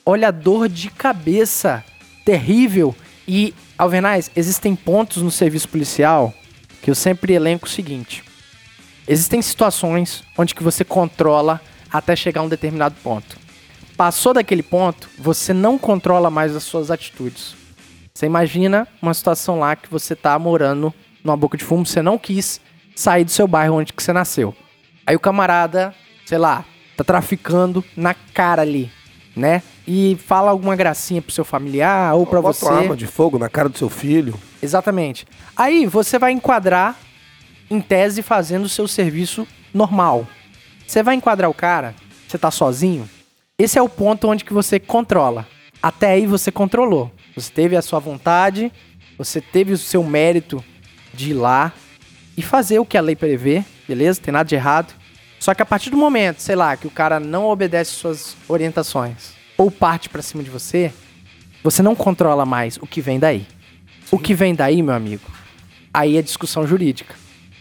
olha a dor de cabeça terrível. E, Alvernais, existem pontos no serviço policial que eu sempre elenco o seguinte. Existem situações onde que você controla até chegar a um determinado ponto. Passou daquele ponto, você não controla mais as suas atitudes. Você imagina uma situação lá que você tá morando numa boca de fumo, você não quis sair do seu bairro onde que você nasceu. Aí o camarada, sei lá, tá traficando na cara ali, né? E fala alguma gracinha pro seu familiar ou pra Bota você. uma arma de fogo na cara do seu filho. Exatamente. Aí você vai enquadrar, em tese, fazendo o seu serviço normal. Você vai enquadrar o cara, você tá sozinho. Esse é o ponto onde que você controla. Até aí você controlou. Você teve a sua vontade, você teve o seu mérito de ir lá e fazer o que a lei prevê, beleza? Tem nada de errado. Só que a partir do momento, sei lá, que o cara não obedece suas orientações ou parte pra cima de você, você não controla mais o que vem daí. O que vem daí, meu amigo, aí é discussão jurídica.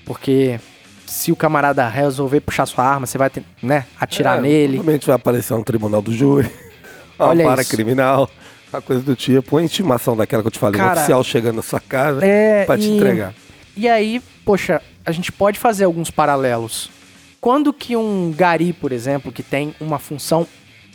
Porque se o camarada resolver puxar sua arma, você vai, ter, né, atirar É, nele. Provavelmente vai aparecer um tribunal do júri. Uma Olha vara isso. criminal. Uma coisa do tipo. Uma intimação daquela que eu te falei. um Cara, oficial chegando na sua casa É, pra te e- entregar. E aí, poxa, a gente pode fazer alguns paralelos. Quando que um gari, por exemplo, que tem uma função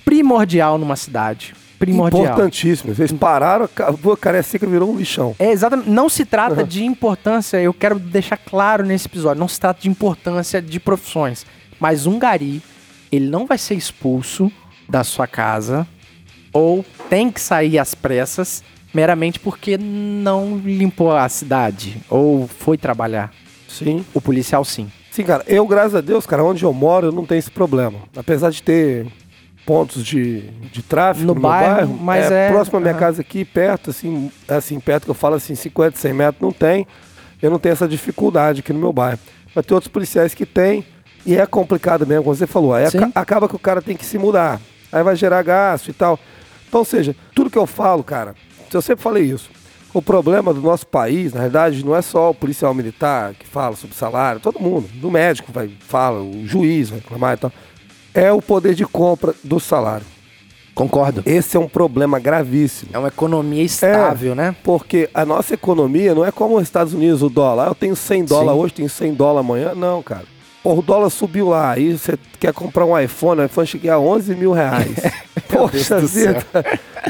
primordial numa cidade, primordial. Importantíssimo. Eles pararam, a Cariacica virou um lixão. É exatamente. Não se trata de importância, eu quero deixar claro nesse episódio, não se trata de importância de profissões. Mas um gari, ele não vai ser expulso da sua casa ou tem que sair às pressas meramente porque não limpou a cidade ou foi trabalhar. Sim. O policial sim. Sim, cara. Eu, graças a Deus, cara, onde eu moro, eu não tenho esse problema. Apesar de ter pontos de, de tráfego No no, meu bairro, bairro, mas é- próximo à minha aham. casa aqui, perto, assim, assim, perto que eu falo assim, 50, 100 metros, não tem. Eu não tenho essa dificuldade aqui no meu bairro. Mas tem outros policiais que tem, e é complicado mesmo, como você falou. Aí Sim. acaba que o cara tem que se mudar. Aí vai gerar gasto e tal. Então, ou seja, tudo que eu falo, cara, eu sempre falei isso. O problema do nosso país, na verdade, não é só o policial militar que fala sobre salário, todo mundo, do médico vai fala, o juiz vai reclamar e tal. É o poder de compra do salário. Concordo. Esse é um problema gravíssimo. É uma economia estável, né? Porque a nossa economia não é como os Estados Unidos, o dólar. Ah, Eu tenho 100 dólares hoje, tenho 100 dólares amanhã. Não, cara. Porra, o dólar subiu lá. Aí você quer comprar um iPhone, o iPhone chega a 11 mil reais. Poxa vida.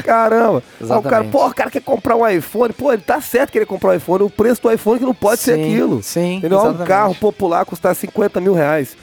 Caramba. Aí o cara, Exatamente. porra, o cara quer comprar um iPhone. Pô, ele tá certo querer comprar um iPhone. O preço do iPhone que não pode ser Sim, aquilo. sim, Entendeu? Um exatamente. carro popular custar 50 mil reais.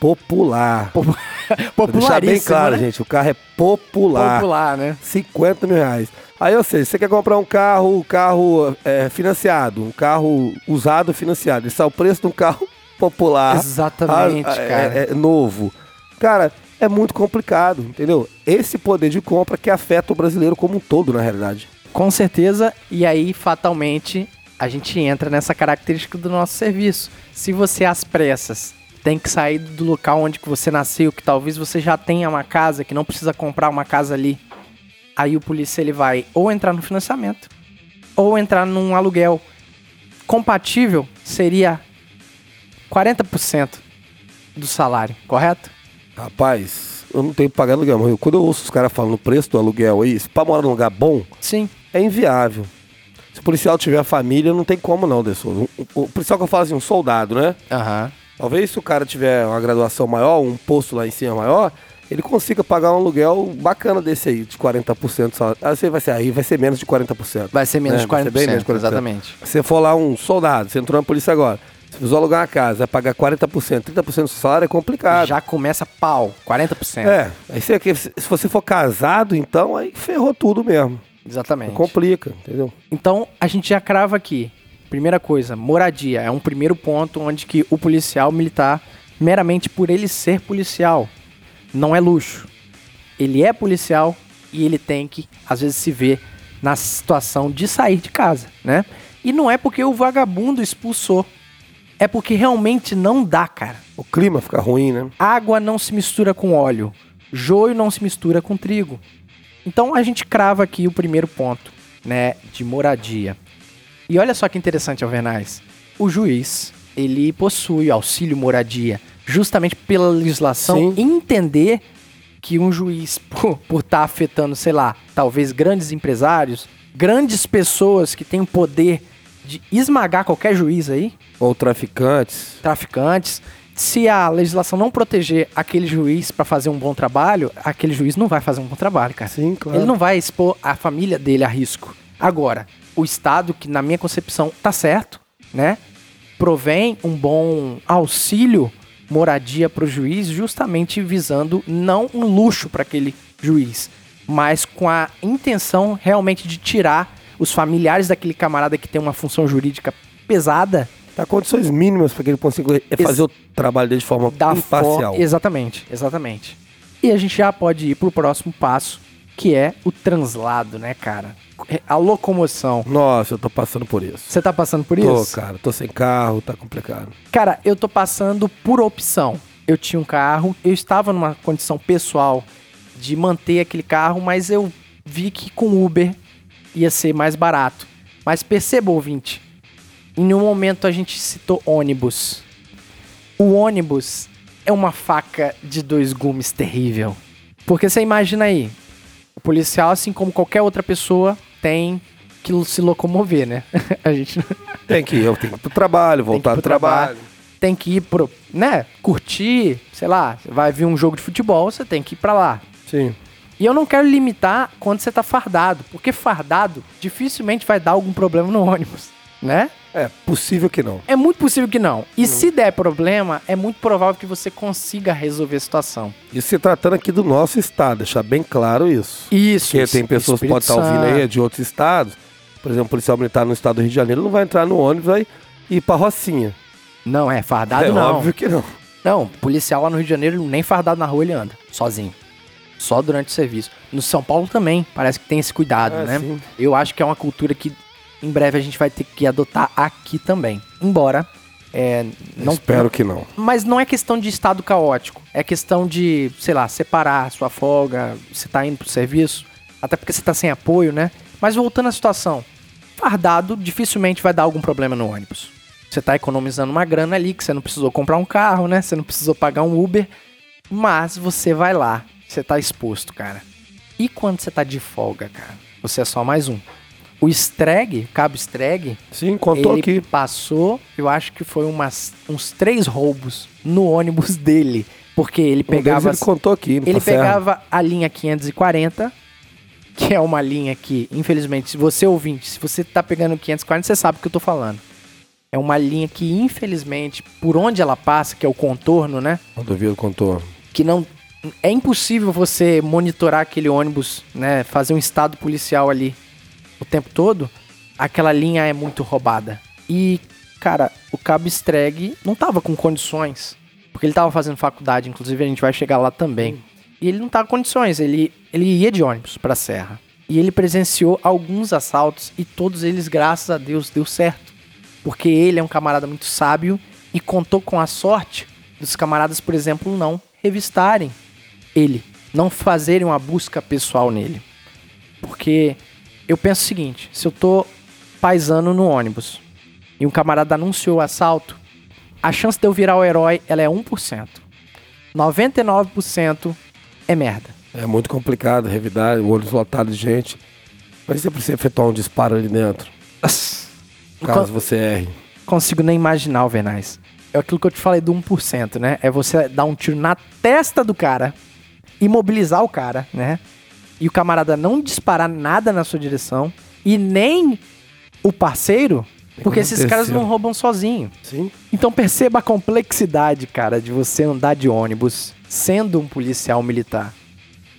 Popular. Deixar bem claro, né? gente. O carro é popular. Popular, né? 50 mil reais. Aí, ou seja, você quer comprar um carro, um carro é, financiado, um carro usado financiado. Isso é o preço de um carro popular. Exatamente, ah, é- cara. É, novo. Cara, é muito complicado, entendeu? Esse poder de compra que afeta o brasileiro como um todo, na realidade. Com certeza, e aí fatalmente a gente entra nessa característica do nosso serviço. Se você às pressas tem que sair do local onde que você nasceu, que talvez você já tenha uma casa, que não precisa comprar uma casa ali, aí o polícia ele vai ou entrar no financiamento ou entrar num aluguel. Compatível seria 40% do salário, correto? Rapaz, eu não tenho que pagar aluguel. mas eu- Quando eu ouço os caras falando o preço do aluguel aí, se pra morar num lugar bom, Sim. é inviável. Se o policial tiver família, não tem como não, Dessou. O, policial que eu falo assim, um soldado, né? Aham. Talvez se o cara tiver uma graduação maior, um posto lá em cima maior, ele consiga pagar um aluguel bacana desse aí, de 40% do salário. Aí você vai ser, aí vai ser menos de 40%. Vai ser menos né? de 40%, Vai ser bem menos de 40%. exatamente. Se você for lá um soldado, você entrou na polícia agora, se você alugar uma casa, pagar 40%, 30% do salário, é complicado. Já começa pau, 40%. É, aí você, se você for casado, então, aí ferrou tudo mesmo. Exatamente. Complica, entendeu? Então, a gente já crava aqui. Primeira coisa, moradia. É um primeiro ponto onde que o policial militar, meramente por ele ser policial, não é luxo. Ele é policial e ele tem que, às vezes, se ver na situação de sair de casa, né? E não é porque o vagabundo expulsou. É porque realmente não dá, cara. O clima fica ruim, né? Água não se mistura com óleo. Joio não se mistura com trigo. Então a gente crava aqui o primeiro ponto, né, de moradia. E olha só que interessante, Alvernais. O juiz, ele possui auxílio moradia, justamente pela legislação Sim. entender que um juiz, por estar afetando, sei lá, talvez grandes empresários, grandes pessoas que têm o poder de esmagar qualquer juiz aí, Ou traficantes. traficantes. Se a legislação não proteger aquele juiz para fazer um bom trabalho, aquele juiz não vai fazer um bom trabalho, cara. Sim, claro. Ele não vai expor a família dele a risco. Agora, o Estado, que na minha concepção tá certo, né? Provém um bom auxílio moradia para o juiz, justamente visando não um luxo para aquele juiz, mas com a intenção realmente de tirar os familiares daquele camarada que tem uma função jurídica pesada Dá condições mínimas para que ele consiga fazer o trabalho dele de forma da imparcial. forma. Exatamente, exatamente. E a gente já pode ir pro próximo passo, que é o translado, né, cara? A locomoção. Nossa, eu tô passando por isso. Você tá passando por Tô, isso? cara, tô sem carro, tá complicado. Cara, eu tô passando por opção. Eu tinha um carro, eu estava numa condição pessoal de manter aquele carro, mas eu vi que com Uber ia ser mais barato. Mas perceba, ouvinte, em um momento a gente citou ônibus. O ônibus é uma faca de dois gumes terrível. Porque você imagina aí, o policial, assim como qualquer outra pessoa, tem que se locomover, né? a gente não Tem que ir, eu tenho que ir pro trabalho, voltar pro do trabalho. Tem que ir pro, né, curtir, sei lá, vai vir um jogo de futebol, você tem que ir pra lá. Sim. E eu não quero limitar quando você tá fardado, porque fardado dificilmente vai dar algum problema no ônibus, né? É possível que não. É muito possível que não. E se der problema, é muito provável que você consiga resolver a situação. Isso se tratando aqui do nosso estado, deixar bem claro isso. Isso. Porque tem pessoas que podem estar ouvindo aí de outros estados. Por exemplo, o policial militar no estado do Rio de Janeiro não vai entrar no ônibus vai ir pra Rocinha. Não, é fardado é não. óbvio que não. Não, policial lá no Rio de Janeiro, nem fardado na rua ele anda, sozinho. Só durante o serviço. No São Paulo também, parece que tem esse cuidado, Ah, né? sim. Eu acho que é uma cultura que em breve a gente vai ter que adotar aqui também. Embora, é, não Espero que não. Mas não é questão de estado caótico. É questão de, sei lá, separar a sua folga, você tá indo pro serviço, até porque você tá sem apoio, né? Mas voltando à situação, fardado dificilmente vai dar algum problema no ônibus. Você tá economizando uma grana ali, que você não precisou comprar um carro, né? Você não precisou pagar um Uber, mas você vai lá, você tá exposto, cara. E quando você tá de folga, cara? Você é só mais um. O Streg, cabo Streg, Sim, contou ele aqui. passou, eu acho que foi umas, uns três roubos no ônibus dele. Porque ele Um pegava. ele contou aqui. Ele Passerra. pegava a linha 540, que é uma linha que, infelizmente, se você ouvinte, se você tá pegando 540, você sabe o que eu tô falando. É uma linha que, infelizmente, por onde ela passa, que é o contorno, né? Rodovia contou. Que não. É impossível você monitorar aquele ônibus, né? Fazer um estado policial ali o tempo todo. Aquela linha é muito roubada. E, cara, o cabo Streg não tava com condições. Porque ele tava fazendo faculdade, inclusive a gente vai chegar lá também. E ele não tava com condições, ele, ele ia de ônibus pra serra. E ele presenciou alguns assaltos e todos eles, graças a Deus, deu certo. Porque ele é um camarada muito sábio e contou com a sorte dos camaradas, por exemplo, não revistarem ele, não fazerem uma busca pessoal nele. Porque eu penso o seguinte, se eu tô paisando no ônibus e um camarada anunciou o assalto, a chance de eu virar o herói, ela é 1%. 99% é merda. É muito complicado revidar, o olho lotado de gente. Mas você precisa efetuar um disparo ali dentro, caso você erre. consigo nem imaginar, Vernais. É aquilo que eu te falei do 1%, né? É você dar um tiro na testa do cara, imobilizar o cara, né? E o camarada não disparar nada na sua direção e nem o parceiro, porque esses caras não roubam sozinho. Sim. Então perceba a complexidade, cara, de você andar de ônibus sendo um policial militar.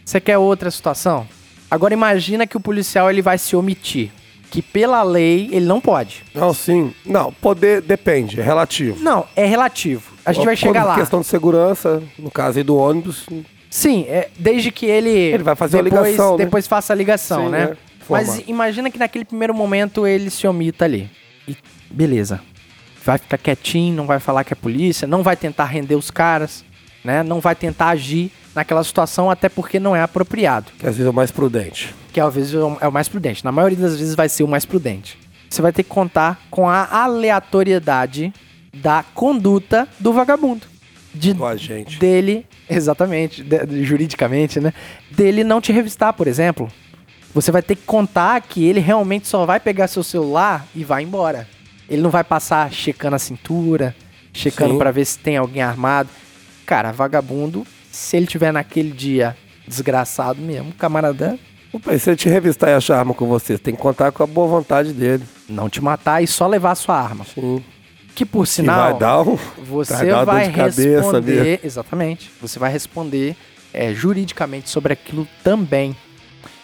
Você quer outra situação? Agora imagina que o policial ele vai se omitir, que pela lei ele não pode. Não, sim. Não, poder depende, é relativo. Não, é relativo. A gente vai Quando chegar lá. questão de segurança, no caso aí do ônibus, Sim, é, desde que ele. Ele vai fazer a depois, ligação, né? Depois faça a ligação, Sim, né? né? Formar. Mas imagina que naquele primeiro momento ele se omita ali. E beleza. Vai ficar quietinho, não vai falar que é polícia, não vai tentar render os caras, né? Não vai tentar agir naquela situação, até porque não é apropriado. que às vezes é o mais prudente. Que às vezes é o- é o mais prudente. Na maioria das vezes vai ser o mais prudente. Você vai ter que contar com a aleatoriedade da conduta do vagabundo. De, Do agente. Dele, exatamente, de- de- juridicamente, né? Dele não te revistar, por exemplo. Você vai ter que contar que ele realmente só vai pegar seu celular e vai embora. Ele não vai passar checando a cintura, checando pra ver se tem alguém armado. Cara, vagabundo, se ele tiver naquele dia desgraçado mesmo, camarada, Opa, e se ele te revistar e achar arma com você, você tem que contar com a boa vontade dele. não te matar e só levar a sua arma. Sim. Que por sinal, vai dar um. você vai vai responder, exatamente, você vai responder é, juridicamente sobre aquilo também.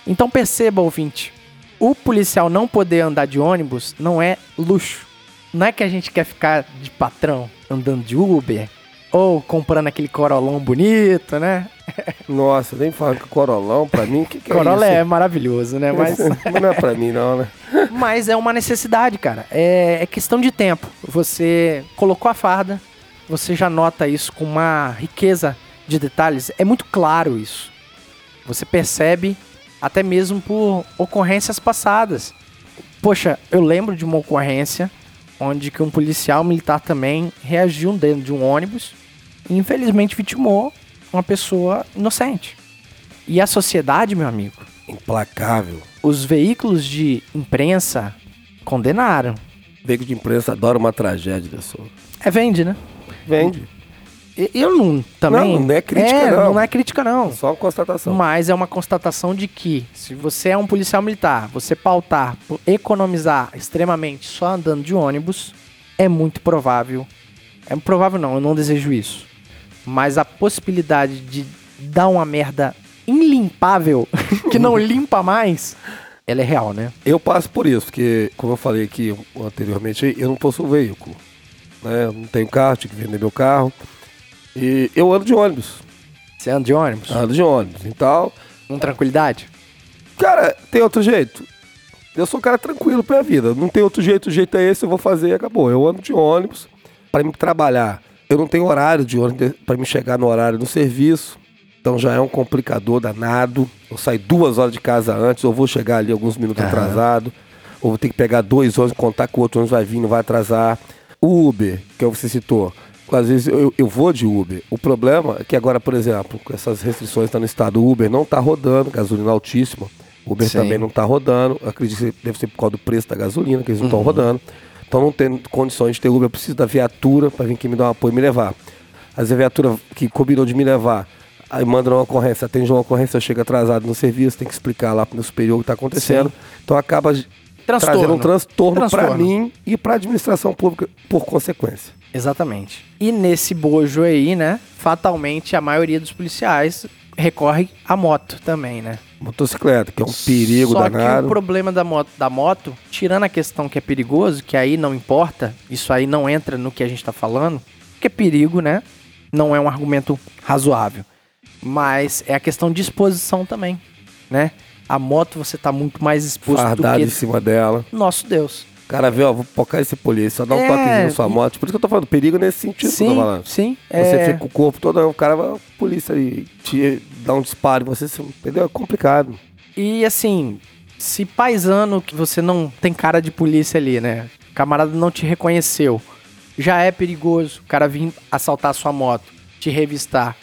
Então perceba, ouvinte, o policial não poder andar de ônibus não é luxo. Não é que a gente quer ficar de patrão andando de Uber ou comprando aquele corolão bonito, né? Nossa, nem fala que corolão pra mim, o que, que é Corolla isso? é maravilhoso, né? Mas Mas não é pra mim, não, né? Mas é uma necessidade, cara. É, é questão de tempo. Você colocou a farda, você já nota isso com uma riqueza de detalhes. É muito claro isso. Você percebe até mesmo por ocorrências passadas. Poxa, eu lembro de uma ocorrência onde que um policial militar também reagiu dentro de um ônibus e infelizmente vitimou uma pessoa inocente. E a sociedade, meu amigo, Implacável. os veículos de imprensa condenaram. Veículo de imprensa adora uma tragédia dessa. É, vende, né? Vende. Eu não também. Não, não é crítica, não. Não é crítica, não. Só uma constatação. Mas é uma constatação de que, se você é um policial militar, você pautar por economizar extremamente só andando de ônibus, é muito provável. É provável não, eu não desejo isso. Mas a possibilidade de dar uma merda ilimpável, que não limpa mais, ela é real, né? Eu passo por isso, porque, como eu falei aqui anteriormente, eu não possuo veículo. Né? Eu não tenho carro, tinha que vender meu carro. E eu ando de ônibus. Você anda de ônibus? Ando de ônibus. Então, Com tranquilidade? cara, tem outro jeito? Eu sou um cara tranquilo pra vida. Não tem outro jeito, o jeito é esse, eu vou fazer e acabou. Eu ando de ônibus para me trabalhar. Eu não tenho horário de ônibus para me chegar no horário do serviço. Então já é um complicador danado. Eu saio duas horas de casa antes, ou vou chegar ali alguns minutos atrasado, ou vou ter que pegar dois ônibus, contar que o outro ônibus vai vir, não vai atrasar. O Uber, que você citou. às vezes eu, eu vou de Uber. O problema é que agora, por exemplo, com essas restrições estão no estado, o Uber não está rodando, gasolina altíssima. O Uber Sim. também não está rodando. Eu acredito que deve ser por causa do preço da gasolina, que eles não estão rodando. Então não tem condições de ter Uber. Eu preciso da viatura para vir aqui me dar um apoio e me levar. Às vezes a viatura que combinou de me levar, aí manda uma ocorrência, atende uma ocorrência, eu chego atrasado no serviço, tem que explicar lá para o meu superior o que está acontecendo. Então acaba Transtorno. trazendo um transtorno para Transtorno. mim e para a administração pública por consequência. Exatamente. E nesse bojo aí, né? Fatalmente a maioria dos policiais recorre à moto também, né? Motocicleta, que é um perigo Só danado. que o problema da moto, da moto, tirando a questão que é perigoso, que aí não importa, isso aí não entra no que a gente tá falando, que é perigo, né? Não é um argumento razoável. Mas é a questão de exposição também, né? A moto você tá muito mais exposto Fardado do em que cima dela. nosso Deus. O cara vê, ó, vou focar esse polícia, só dá um É, toquezinho na sua e- moto. Por isso que eu tô falando, perigo nesse sentido que eu tô Sim, falando. sim. Você é... fica com o corpo todo, o cara vai, a polícia ali, te dá um disparo, você, você- entendeu? É complicado. E assim, se paisano que você não tem cara de polícia ali, né? O camarada não te reconheceu. Já é perigoso o cara vir assaltar sua moto, te revistar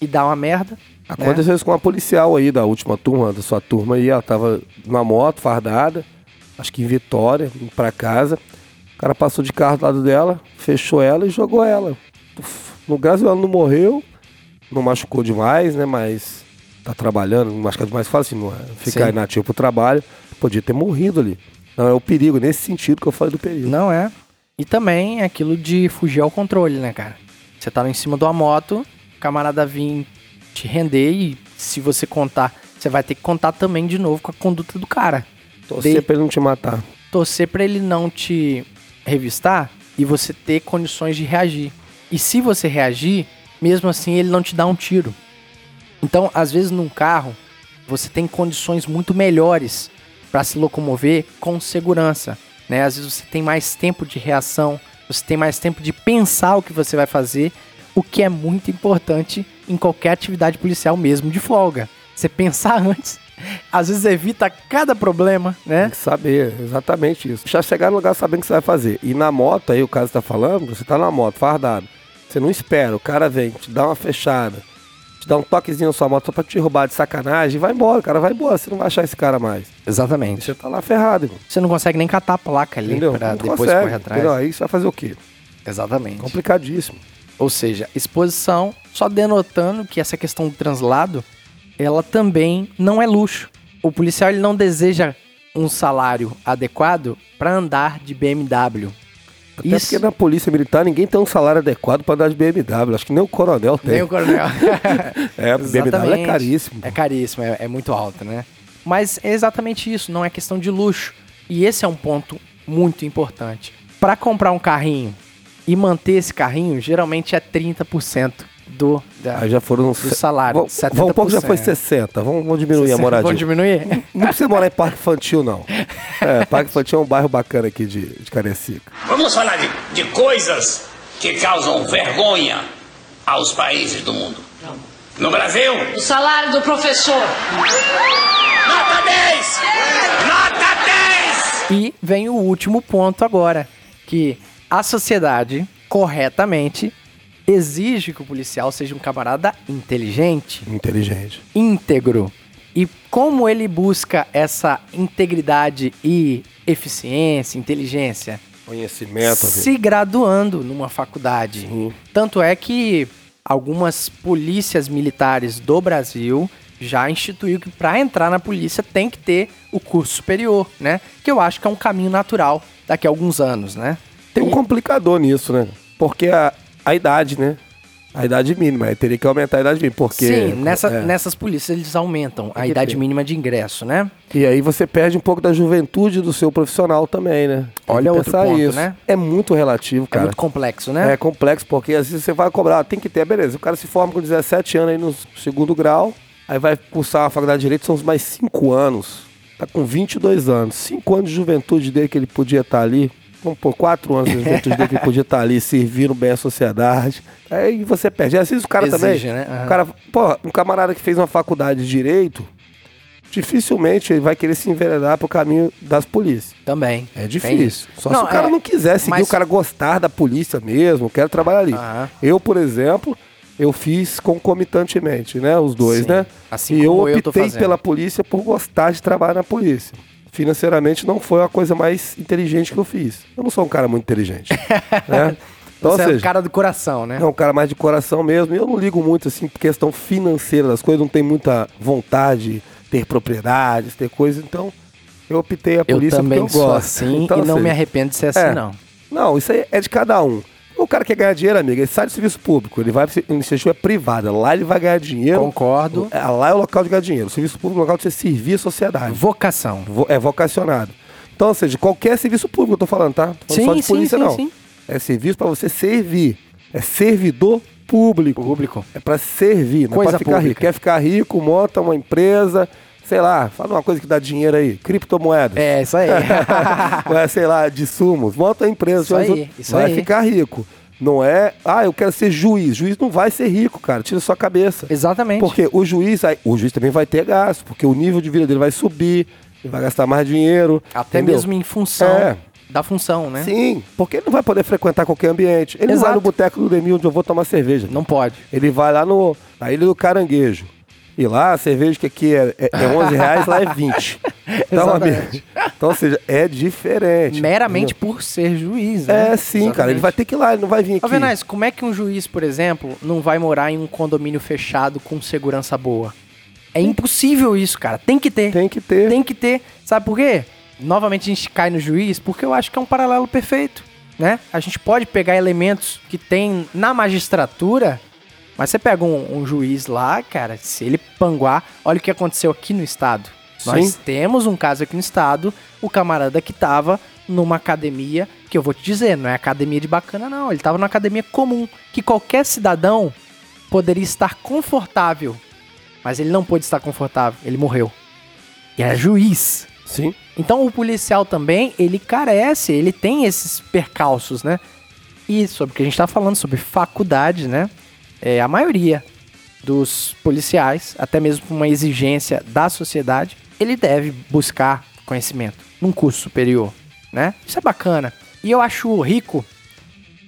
e dar uma merda. né? Aconteceu isso com uma policial aí da última turma, da sua turma aí, ela tava na moto, fardada, acho que em Vitória, indo pra casa. O cara passou de carro do lado dela, fechou ela e jogou ela. Uf, No caso, ela não morreu, não machucou demais, né? Mas tá trabalhando, não machucar demais, fala assim, não é, ficar Sim. inativo pro trabalho, podia ter morrido ali. Não, é o perigo, nesse sentido que eu falei do perigo. Não é. E também é aquilo de fugir ao controle, né, cara? Você tá em cima de uma moto, o camarada vir te render e se você contar, você vai ter que contar também de novo com a conduta do cara. Torcer De- pra ele não te matar. torcer pra ele não te revistar e você ter condições de reagir. E se você reagir, mesmo assim ele não te dá um tiro. Então, às vezes num carro, você tem condições muito melhores para se locomover com segurança, né? Às vezes você tem mais tempo de reação, você tem mais tempo de pensar o que você vai fazer, o que é muito importante em qualquer atividade policial mesmo de folga. Você pensar antes, às vezes evita cada problema, né? Tem que saber, exatamente isso. Já chegar no lugar sabendo o que você vai fazer. E na moto, aí o caso tá falando, você tá na moto, fardado. Você não espera, o cara vem, te dá uma fechada, te dá um toquezinho na sua moto só pra te roubar de sacanagem, e vai embora, o cara vai embora, você não vai achar esse cara mais. Exatamente. Você tá lá ferrado, irmão. Você não consegue nem catar a placa ali Entendeu? pra Não depois consegue, correr atrás. entendeu? Aí você vai fazer o quê? Exatamente. Complicadíssimo. Ou seja, exposição, só denotando que essa questão do translado, ela também não é luxo. O policial ele não deseja um salário adequado para andar de BMW. Até Isso. porque na polícia militar ninguém tem um salário adequado pra andar de BMW. Acho que nem o coronel tem. Nem o coronel. É, BMW é caríssimo. É caríssimo, é, é muito alto, né? Mas é exatamente isso, não é questão de luxo. E esse é um ponto muito importante. Para comprar um carrinho e manter esse carrinho, geralmente é 30% do da, Aí já foram... do salário. Vamos, vamos um pouco, já foi 60. Vamos, vamos diminuir a moradia. Vamos diminuir? Não precisa morar em parque infantil, não. É, parque infantil é um bairro bacana aqui de, de Carecica. Vamos falar de, de coisas que causam vergonha aos países do mundo. No Brasil, O salário do professor. nota 10! Nota 10! E vem o último ponto agora, que a sociedade, corretamente, exige que o policial seja um camarada inteligente, Inteligente. íntegro. E como ele busca essa integridade e eficiência, inteligência? Conhecimento, se graduando numa faculdade. Sim. Tanto é que algumas polícias militares do Brasil já instituiu que para entrar na polícia tem que ter o curso superior, né? Que eu acho que é um caminho natural daqui a alguns anos, né? Tem um complicador nisso, né? Porque a, a idade, né? A idade mínima. Teria que aumentar a idade mínima. Porque, Sim, nessa, é. nessas polícias eles aumentam a idade mínima de ingresso, né? E aí você perde um pouco da juventude do seu profissional também, né? Tem Olha outro ponto, isso. né? É muito relativo, É cara. muito complexo, né? É complexo, porque às vezes você vai cobrar, tem que ter, beleza. O cara se forma com 17 anos aí no segundo grau, aí vai cursar a faculdade de Direito, são os mais 5 anos. Tá com 22 anos. 5 anos de juventude dele que ele podia estar ali. Vamos por 4 anos juventude dele que podia estar ali servindo bem a sociedade. Aí você perde. Às vezes o cara Exige, também. né? Aham. O cara, pô, um camarada que fez uma faculdade de Direito, dificilmente ele vai querer se enveredar pro caminho das polícias. Também. É difícil. Só se o cara é, não quiser seguir, mas- o cara gostar da polícia mesmo, quero trabalhar ali. Aham. Eu, por exemplo, eu fiz concomitantemente, né? Os dois, Sim. né? Assim e eu eu optei fazendo. pela polícia por gostar de trabalhar na polícia. Financeiramente não foi a coisa mais inteligente que eu fiz. Eu não sou um cara muito inteligente. né? Então, Você é seja, cara do coração, né? é um cara mais de coração mesmo. E eu não ligo muito, assim, por questão financeira das coisas. Não tenho muita vontade de ter propriedades, ter coisas. Então, eu optei a eu polícia também porque eu sou gosto. assim Então, e não assim, me arrependo de ser assim, é. não. Não, isso aí é de cada um. O cara quer ganhar dinheiro, amigo, ele sai do serviço público, ele vai para iniciativa privada. Lá ele vai ganhar dinheiro. Concordo. É, Lá é o local de ganhar dinheiro. O serviço público é o local de você servir a sociedade. Vocação. Vo- É vocacionado. Então, ou seja, qualquer serviço público eu tô falando, tá? Tô falando Sim, só de polícia, sim, não. sim. É serviço para você servir. É servidor público. Público. É para servir, não é Coisa pra ficar pública. rico. Quer ficar rico, monta uma empresa, sei lá, fala uma coisa que dá dinheiro aí, criptomoedas. É, isso aí. é, sei lá, de sumos. Monta uma empresa, Isso aí, outra- isso vai aí. ficar rico. Não é, ah, eu quero ser juiz. Juiz não vai ser rico, cara. Tira sua cabeça. Exatamente. Porque o juiz, aí- o juiz também vai ter gasto, porque o nível de vida dele vai subir, ele vai gastar mais dinheiro. Até entendeu? mesmo em função É. da função, né? Sim, porque ele não vai poder frequentar qualquer ambiente. Ele não vai Exato. no boteco do Demil onde eu vou tomar cerveja. Não pode. Ele vai lá no, na Ilha do Caranguejo. E lá a cerveja que aqui é, é, é 11 reais, lá é 20. Então, Exatamente. amigo, então, ou seja, é diferente. Meramente por ser juiz, né? É sim, cara. Ele vai ter que ir lá, ele não vai vir aqui. Ô, Venaz, como é que um juiz, por exemplo, não vai morar em um condomínio fechado com segurança boa? É impossível isso, cara. Tem que ter. Tem que ter. Tem que ter. Sabe por quê? Novamente a gente cai no juiz porque eu acho que é um paralelo perfeito, né? A gente pode pegar elementos que tem na magistratura, mas você pega um, um juiz lá, cara, se ele panguar, olha o que aconteceu aqui no estado. Nós Sim. temos um caso aqui no estado, o camarada que tava numa academia, que eu vou te dizer, não é academia de bacana não, ele tava numa academia comum, que qualquer cidadão poderia estar confortável, mas ele não pôde estar confortável, ele morreu. E era juiz. Sim. Então o policial também, ele carece, ele tem esses percalços, né? E sobre o que a gente tá falando, sobre faculdade, né? É, a maioria dos policiais, até mesmo por uma exigência da sociedade, ele deve buscar conhecimento num curso superior, né? Isso é bacana. E eu acho rico,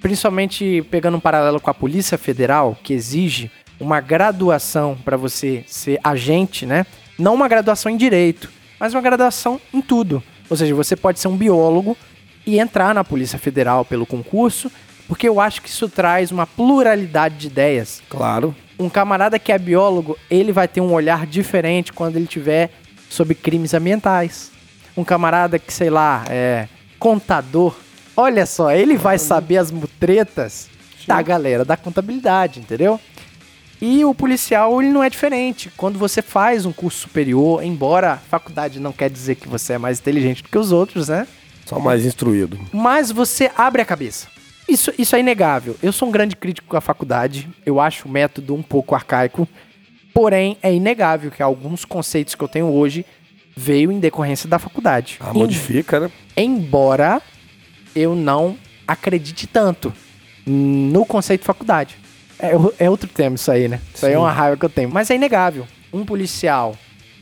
principalmente pegando um paralelo com a Polícia Federal, que exige uma graduação para você ser agente, né? Não uma graduação em direito, mas uma graduação em tudo. Ou seja, você pode ser um biólogo e entrar na Polícia Federal pelo concurso, porque eu acho que isso traz uma pluralidade de ideias. Claro. Um camarada que é biólogo, ele vai ter um olhar diferente quando ele tiver sobre crimes ambientais. Um camarada que, sei lá, é contador, olha só, ele vai saber as mutretas da galera da contabilidade, entendeu? E o policial, ele não é diferente. Quando você faz um curso superior, embora a faculdade não quer dizer que você é mais inteligente do que os outros, né? Só mais instruído. mas você abre a cabeça. Isso, isso é inegável. Eu sou um grande crítico à faculdade. Eu acho o método um pouco arcaico. Porém, é inegável que alguns conceitos que eu tenho hoje veio em decorrência da faculdade. Ah, Em- modifica, né? embora eu não acredite tanto no conceito de faculdade. É, é outro tema isso aí, né? Isso aí é uma raiva que eu tenho. Mas é inegável. Um policial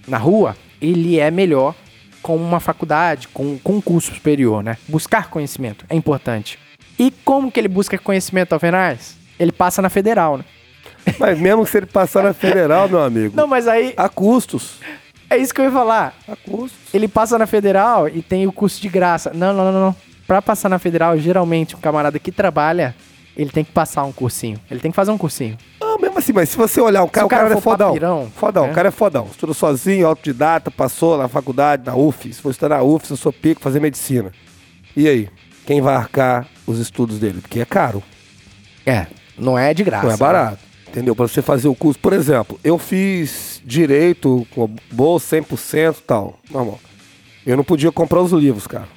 na rua, ele é melhor com uma faculdade, com, com um curso superior, né? Buscar conhecimento é importante. E como que ele busca conhecimento, Alvenaz? Ele passa na federal, né? Mas mesmo se ele passar na federal, meu amigo, Não, mas aí há custos. é isso que eu ia falar. Há custos. Ele passa na federal e tem o curso de graça. Não, não, não, não. Pra passar na federal, geralmente um camarada que trabalha, ele tem que passar um cursinho. Ele tem que fazer um cursinho. Ah, mesmo assim, mas se você olhar, o cara, o o cara, cara é fodão. papirão, fodão, né? o cara é fodão. Estuda sozinho, autodidata, passou na faculdade, na UF. Se for estudar na UF, eu sou pico, fazer medicina. E aí? Quem vai arcar os estudos dele? Porque é caro, É, não é de graça. não é barato. Entendeu? Pra você fazer o curso. Por exemplo, eu fiz direito com bolsa 100% e tal. Normal. Eu não podia comprar os livros, cara.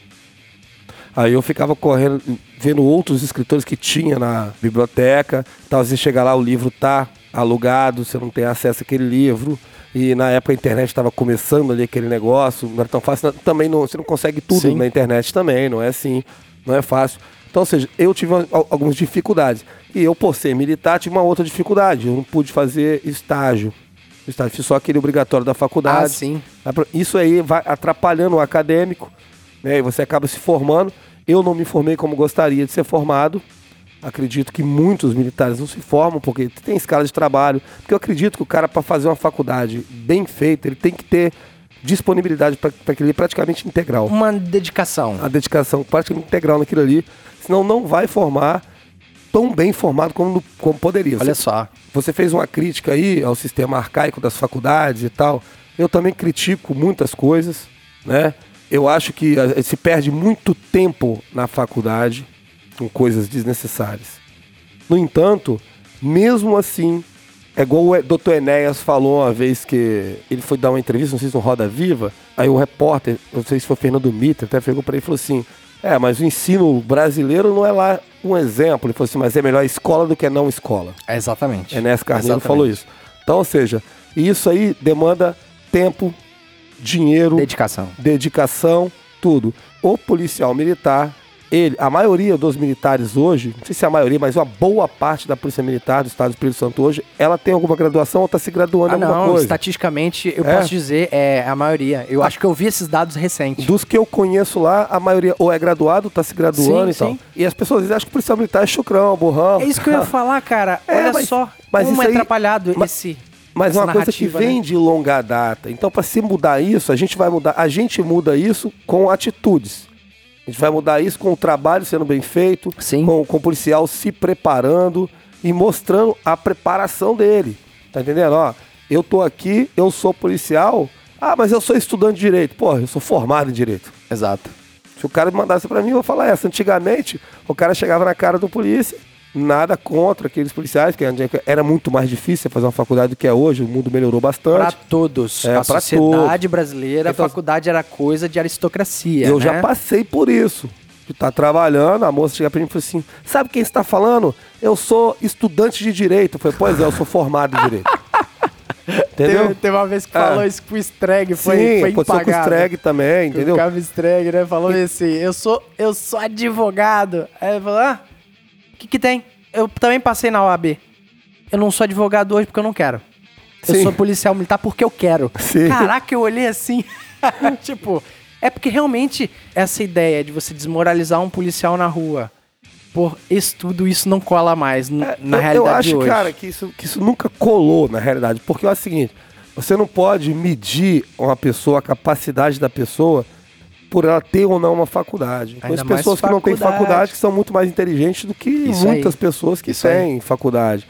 Aí eu ficava correndo, vendo outros escritores que tinha na biblioteca. Tal, vezes chega lá, o livro tá alugado, você não tem acesso àquele livro. E na época a internet estava começando ali aquele negócio, não era tão fácil. Também não, você não consegue tudo Sim. na internet também, não é assim, não é fácil. Então, ou seja, eu tive al- algumas dificuldades. E eu, por ser militar, tive uma outra dificuldade. Eu não pude fazer estágio. estágio. Fiz só aquele obrigatório da Ah, faculdade. sim. Isso aí vai atrapalhando o acadêmico, né? E você acaba se formando. Eu não me formei como gostaria de ser formado. Acredito que muitos militares não se formam porque tem escala de trabalho. Porque eu acredito que o cara, para fazer uma faculdade bem feita, ele tem que ter disponibilidade para aquele praticamente integral. Uma dedicação. A dedicação praticamente integral naquilo ali. Senão não vai formar tão bem formado como, como poderia. Olha Você- só. você fez uma crítica aí ao sistema arcaico das faculdades e tal. Eu também critico muitas coisas, né? Eu acho que eh, se perde muito tempo na faculdade com coisas desnecessárias. No entanto, mesmo assim, é igual o Dr. Enéas falou uma vez que ele foi dar uma entrevista, não sei se no Roda Viva, aí o repórter, não sei se foi Fernando Mitter, até pegou para ele e falou assim: É, mas o ensino brasileiro não é lá um exemplo. Ele falou assim: Mas é melhor escola do que não escola. É exatamente. Enéas Carneiro Exatamente. falou isso. Então, ou seja, isso aí demanda tempo, dinheiro, Dedicação. dedicação, tudo. O policial militar, ele, a maioria dos militares hoje, não sei se é a maioria, mas uma boa parte da Polícia Militar do Estado do Espírito Santo hoje, ela tem alguma graduação ou está se graduando Ah, em alguma não, coisa. estatisticamente eu É? posso dizer, é a maioria. Eu acho que eu vi esses dados recentes. Dos que eu conheço lá, a maioria ou é graduado, está se graduando Sim, e tal. sim. E as pessoas dizem, acham que policial militar é chucrão, burrão. É isso que eu ia falar, cara. É, Olha mas- só mas como é aí- atrapalhado mas- esse. Mas é uma coisa que narrativa, vem né? de longa data. Então, para se mudar isso, a gente vai mudar. A gente muda isso com atitudes. A gente vai mudar isso com o trabalho sendo bem feito, Sim. Com, com o policial se preparando e mostrando a preparação dele. Tá entendendo? Ó, eu tô aqui, eu sou policial. Ah, mas eu sou estudante de direito. Porra, eu sou formado em direito. Exato. Se o cara mandasse pra mim, eu vou falar essa. Antigamente, o cara chegava na cara do polícia, nada contra aqueles policiais, que era muito mais difícil fazer uma faculdade do que é hoje, o mundo melhorou Pra bastante. todos. É, a sociedade brasileira, Então- a faculdade era coisa de aristocracia. Eu né? já passei por isso. De estar trabalhando, a moça chega pra mim e fala assim: Sabe quem está falando? Eu sou estudante de direito. Eu falei, pois é, eu sou formado em direito. Entendeu? Teve, teve uma vez que É. falou isso com o Streg, foi, Sim, foi com o. Streg também, entendeu? O Cabo Streg, né? Falou assim: eu sou, eu sou advogado. Aí ele falou: ah, o que, que tem? Eu também passei na OAB. Eu não sou advogado hoje porque eu não quero. Eu Sim. sou policial militar porque eu quero. Sim. Caraca, eu olhei assim. tipo, é porque realmente essa ideia de você desmoralizar um policial na rua por isso tudo, isso não cola mais É, na eu, realidade eu acho, de hoje. cara, que isso, que isso nunca colou na realidade. Porque é o seguinte: você não pode medir uma pessoa, a capacidade da pessoa, por ela ter ou não uma faculdade. Ainda mais pessoas que não têm faculdade. que são muito mais inteligentes do que Isso muitas aí. pessoas que Isso aí. têm faculdade.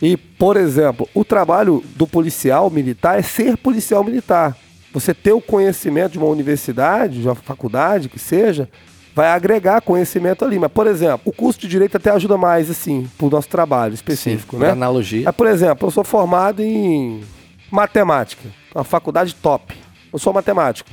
E, por exemplo, o trabalho do policial militar é ser policial militar. Você ter o conhecimento de uma universidade, de uma faculdade, que seja, vai agregar conhecimento ali. Mas, por exemplo, o curso de direito até ajuda mais, assim, pro nosso trabalho específico, Sim, né? analogia. Mas, por exemplo, eu sou formado em matemática, uma faculdade top. Eu sou matemático.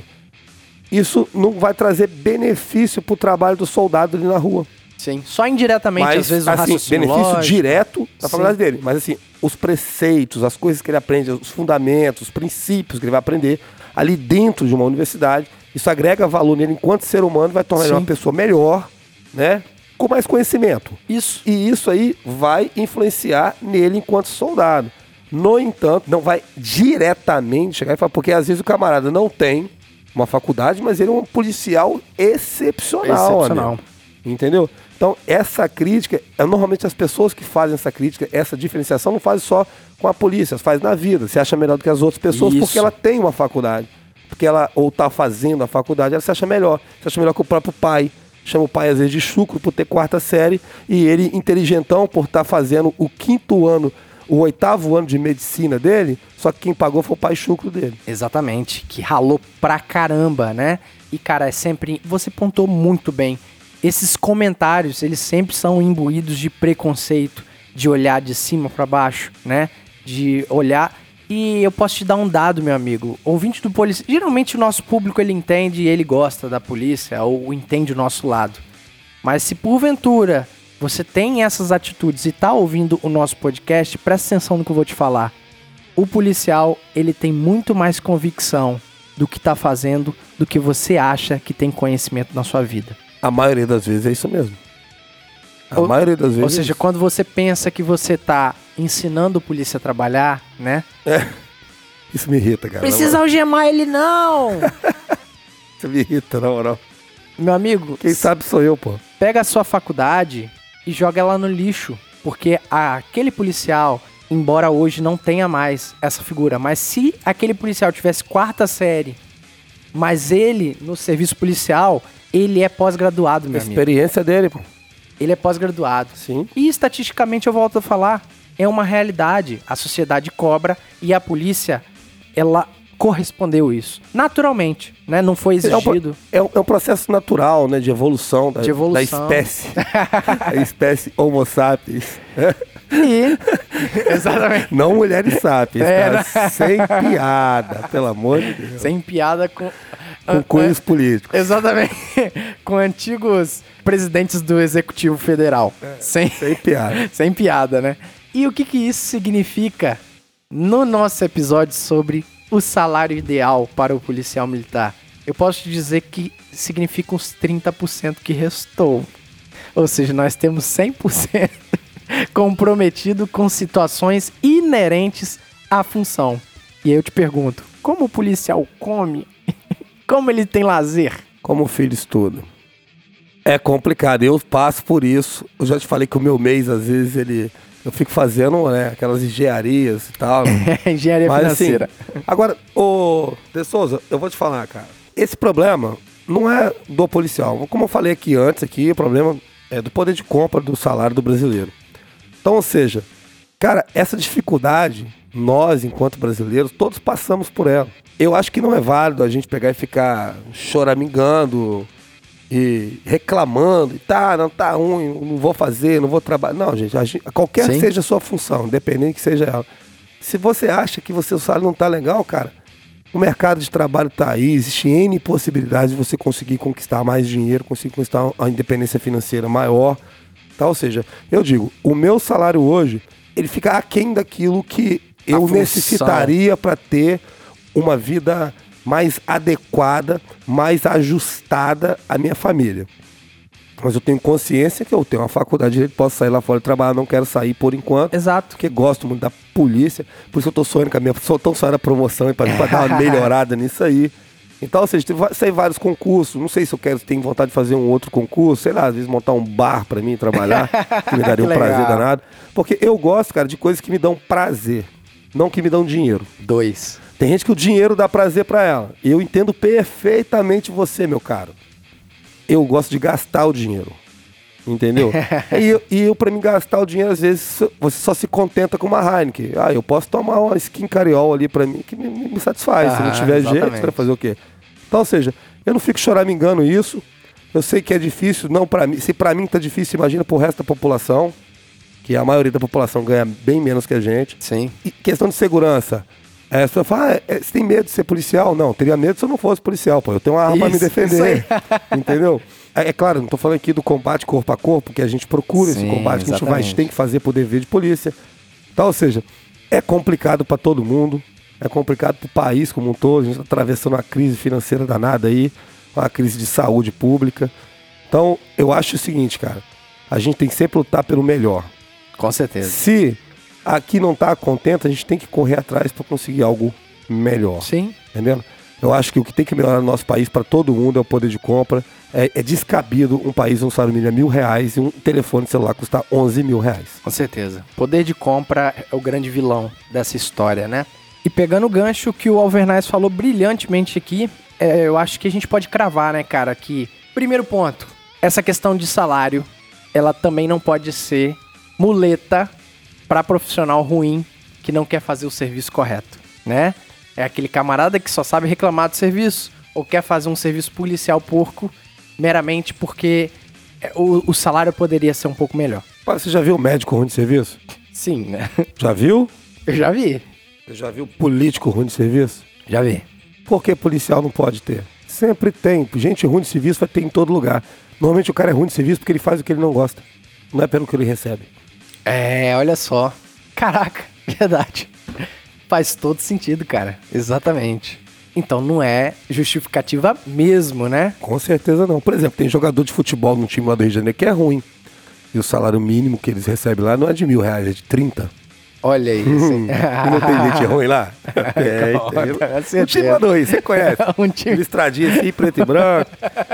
Isso não vai trazer benefício pro trabalho do soldado ali na rua. Sim. Só indiretamente, Mas, às vezes, o assim, raciocínio benefício lógico. direto da Sim. faculdade dele. Mas, assim, os preceitos, as coisas que ele aprende, os fundamentos, os princípios que ele vai aprender ali dentro de uma universidade, isso agrega valor nele enquanto ser humano, vai tornar ele uma pessoa melhor, né? Com mais conhecimento. Isso. E isso aí vai influenciar nele enquanto soldado. No entanto, não vai diretamente chegar e falar, porque às vezes o camarada não tem uma faculdade, mas ele é um policial excepcional, Excepcional. amigo. Entendeu? Então, essa crítica, é, normalmente as pessoas que fazem essa crítica, essa diferenciação, não fazem só com a polícia, faz na vida. Você acha melhor do que as outras pessoas Isso. porque ela tem uma faculdade. Porque ela, ou tá fazendo a faculdade, ela se acha melhor. Se acha melhor que o próprio pai. Chama o pai, às vezes, de chucro por ter quarta série. E ele, inteligentão, por estar fazendo o quinto ano, o oitavo ano de medicina dele. Só que quem pagou foi o pai chucro dele. Exatamente, que ralou pra caramba, né? E cara, é sempre. Você pontou muito bem. Esses comentários, eles sempre são imbuídos de preconceito, de olhar de cima pra baixo, né? De olhar. E eu posso te dar um dado, meu amigo. Ouvinte do polícia. Geralmente o nosso público ele entende e ele gosta da polícia ou entende o nosso lado. Mas se porventura você tem essas atitudes e tá ouvindo o nosso podcast, presta atenção no que eu vou te falar o policial ele tem muito mais convicção do que tá fazendo do que você acha que tem conhecimento na sua vida. A maioria das vezes é isso mesmo. A Ou- maioria das vezes. Ou é seja, isso. quando você pensa que você tá ensinando o polícia a trabalhar, né? É. Isso me irrita, cara. Precisa algemar ele, não! Isso me irrita, na moral. Meu amigo, Quem sabe sou eu, pô. pega a sua faculdade e joga ela no lixo. Porque aquele policial, embora hoje não tenha mais essa figura, mas se aquele policial tivesse quarta série, mas ele, no serviço policial, ele é pós-graduado, meu amigo. experiência dele, pô. Ele é pós-graduado. Sim. E estatisticamente, eu volto a falar, é uma realidade. A sociedade cobra e a polícia, ela correspondeu isso. Naturalmente, né? Não foi É exigido. é um- é um processo natural, né? De evolução da, De evolução. da espécie. a espécie Homo sapiens. E... Exatamente. Não mulheres sapiens, É. Sem piada, pelo amor de Deus. Sem piada com... Com cunhos políticos. Exatamente. com antigos presidentes do Executivo Federal. Sem... Sem piada. Sem piada, né? E o que, que isso significa no nosso episódio sobre o salário ideal para o policial militar? Eu posso te dizer que significa uns 30% que restou. Ou seja, nós temos 100% comprometido com situações inerentes à função. E aí eu te pergunto, como o policial come? como ele tem lazer? Como o filho estuda. É complicado, eu passo por isso. Eu já te falei que o meu mês, às vezes, ele. Eu fico fazendo né, aquelas engenharias e tal. Engenharia Mas financeira. assim, agora, ô De Souza, eu vou te falar, cara. Esse problema não é do policial. Como eu falei aqui antes, aqui, o problema é do poder de compra do salário do brasileiro. Então, ou seja, cara, essa dificuldade, nós, enquanto brasileiros, todos passamos por ela. Eu acho que não é válido a gente pegar e ficar choramingando e reclamando, e tá, não tá ruim, não vou fazer, não vou trabalhar. Não, gente, gente- qualquer Sim. seja a sua função, independente que seja ela. Se você acha que o seu salário não tá legal, cara, o mercado de trabalho tá aí, existe N possibilidades de você conseguir conquistar mais dinheiro, conseguir conquistar uma independência financeira maior, tá? Ou seja, eu digo, o meu salário hoje, ele fica aquém daquilo que eu necessitaria para ter uma vida mais adequada, mais ajustada à minha família. Mas eu tenho consciência que eu tenho uma faculdade de direito, posso sair lá fora e trabalhar, não quero sair por enquanto. Exato. Porque gosto muito da polícia, por isso eu tô sonhando com a minha. Só tão sonhando a promoção e pra dar uma melhorada nisso aí. Então, ou seja, sei vários concursos. Não sei se eu quero, se tenho vontade de fazer um outro concurso, sei lá, às vezes montar um bar pra mim trabalhar, que me daria um legal. prazer danado. Porque eu gosto, cara, de coisas que me dão prazer, não que me dão dinheiro. Dois. Tem gente que o dinheiro dá prazer pra ela. Eu entendo perfeitamente você, meu caro. Eu gosto de gastar o dinheiro. Entendeu? e, eu, e eu, pra mim, gastar o dinheiro, às vezes, você só se contenta com uma Heineken. Ah, eu posso tomar uma skin cariol ali pra mim, que me, me satisfaz. Se não Ah, tiver jeito, exatamente. você vai fazer o quê? Então, ou seja, eu não fico choramingando isso. Eu sei que é difícil, não pra mim. Se pra mim tá difícil, imagina pro resto da população, que a maioria da população ganha bem menos que a gente. Sim. E questão de segurança. É, a pessoa fala, ah, é, você tem medo de ser policial? Não, teria medo se eu não fosse policial, pô. Eu tenho uma arma pra me defender. Entendeu? É, é claro, não tô falando aqui do combate corpo a corpo, que a gente procura esse Sim, combate, que a gente, vai, a gente tem que fazer por dever de polícia. Então, ou seja, é complicado pra todo mundo, é complicado pro país como um todo. A gente tá atravessando uma crise financeira danada aí, uma crise de saúde pública. Então, eu acho o seguinte, cara. A gente tem que sempre lutar pelo melhor. Com certeza. Se aqui não tá contente, a gente tem que correr atrás para conseguir algo melhor. Sim. Entendendo? Eu acho que o que tem que melhorar no nosso país para todo mundo é o poder de compra. É, é descabido um país um salário mínimo é mil reais e um telefone celular custar 11 mil reais. Com certeza. Poder de compra é o grande vilão dessa história, né? E pegando o gancho que o Alvernaz falou brilhantemente aqui, é, eu acho que a gente pode cravar, né, cara, que... Primeiro ponto, essa questão de salário, ela também não pode ser muleta para profissional ruim que não quer fazer o serviço correto, né? É aquele camarada que só sabe reclamar do serviço ou quer fazer um serviço policial porco meramente porque é, o, o salário poderia ser um pouco melhor. Pá, Você já viu médico ruim de serviço? Sim, né? Já viu? Eu já vi. Você já viu político ruim de serviço? Já vi. Por que policial não pode ter? Sempre tem. Gente ruim de serviço vai ter em todo lugar. Normalmente o cara é ruim de serviço porque ele faz o que ele não gosta. Não é pelo que ele recebe. É, olha só. Caraca, verdade. Faz todo sentido, cara. Exatamente. Então não é justificativa mesmo, né? Com certeza não. Por exemplo, tem jogador de futebol no time lá do Rio de Janeiro que é ruim. E o salário mínimo que eles recebem lá não é de mil reais, é de 30. Olha? E não tem gente ruim lá? Com tem. O time mandou aí, você conhece. Um time- Listradinha assim, preto e branco.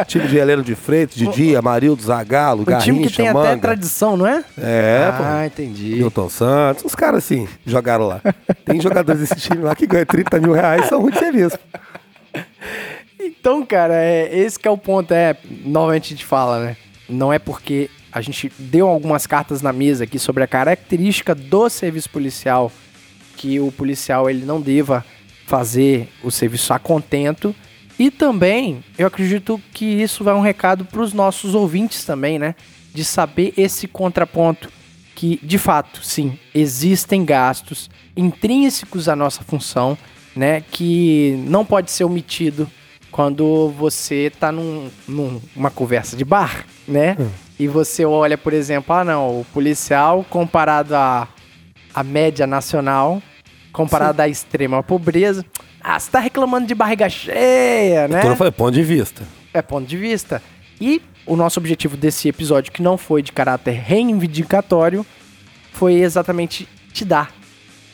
time de Heleno de Freitas, Didi, Amarildo, Zagalo, Um time que Garrincha, tem até Manga. tradição, não é? É, pô. Ah, entendi. Milton Santos, uns caras assim, jogaram lá. Tem jogadores desse time lá que ganham 30 mil reais, são muito felizes. Então, cara, é, esse que é o ponto. É, novamente a gente fala, né? Não é porque a gente deu algumas cartas na mesa aqui sobre a característica do serviço policial que o policial ele não deva fazer o serviço a contento. E também, eu acredito que isso vai um recado para os nossos ouvintes também, né? De saber esse contraponto. Que, de fato, sim, existem gastos intrínsecos à nossa função, né? Que não pode ser omitido quando você tá num, num- numa conversa de bar, né? E você olha, por exemplo, ah não, o policial comparado à, à média nacional, comparado à extrema pobreza, ah, você tá reclamando de barriga cheia, né? Então foi ponto de vista. É ponto de vista. E o nosso objetivo desse episódio, que não foi de caráter reivindicatório, foi exatamente te dar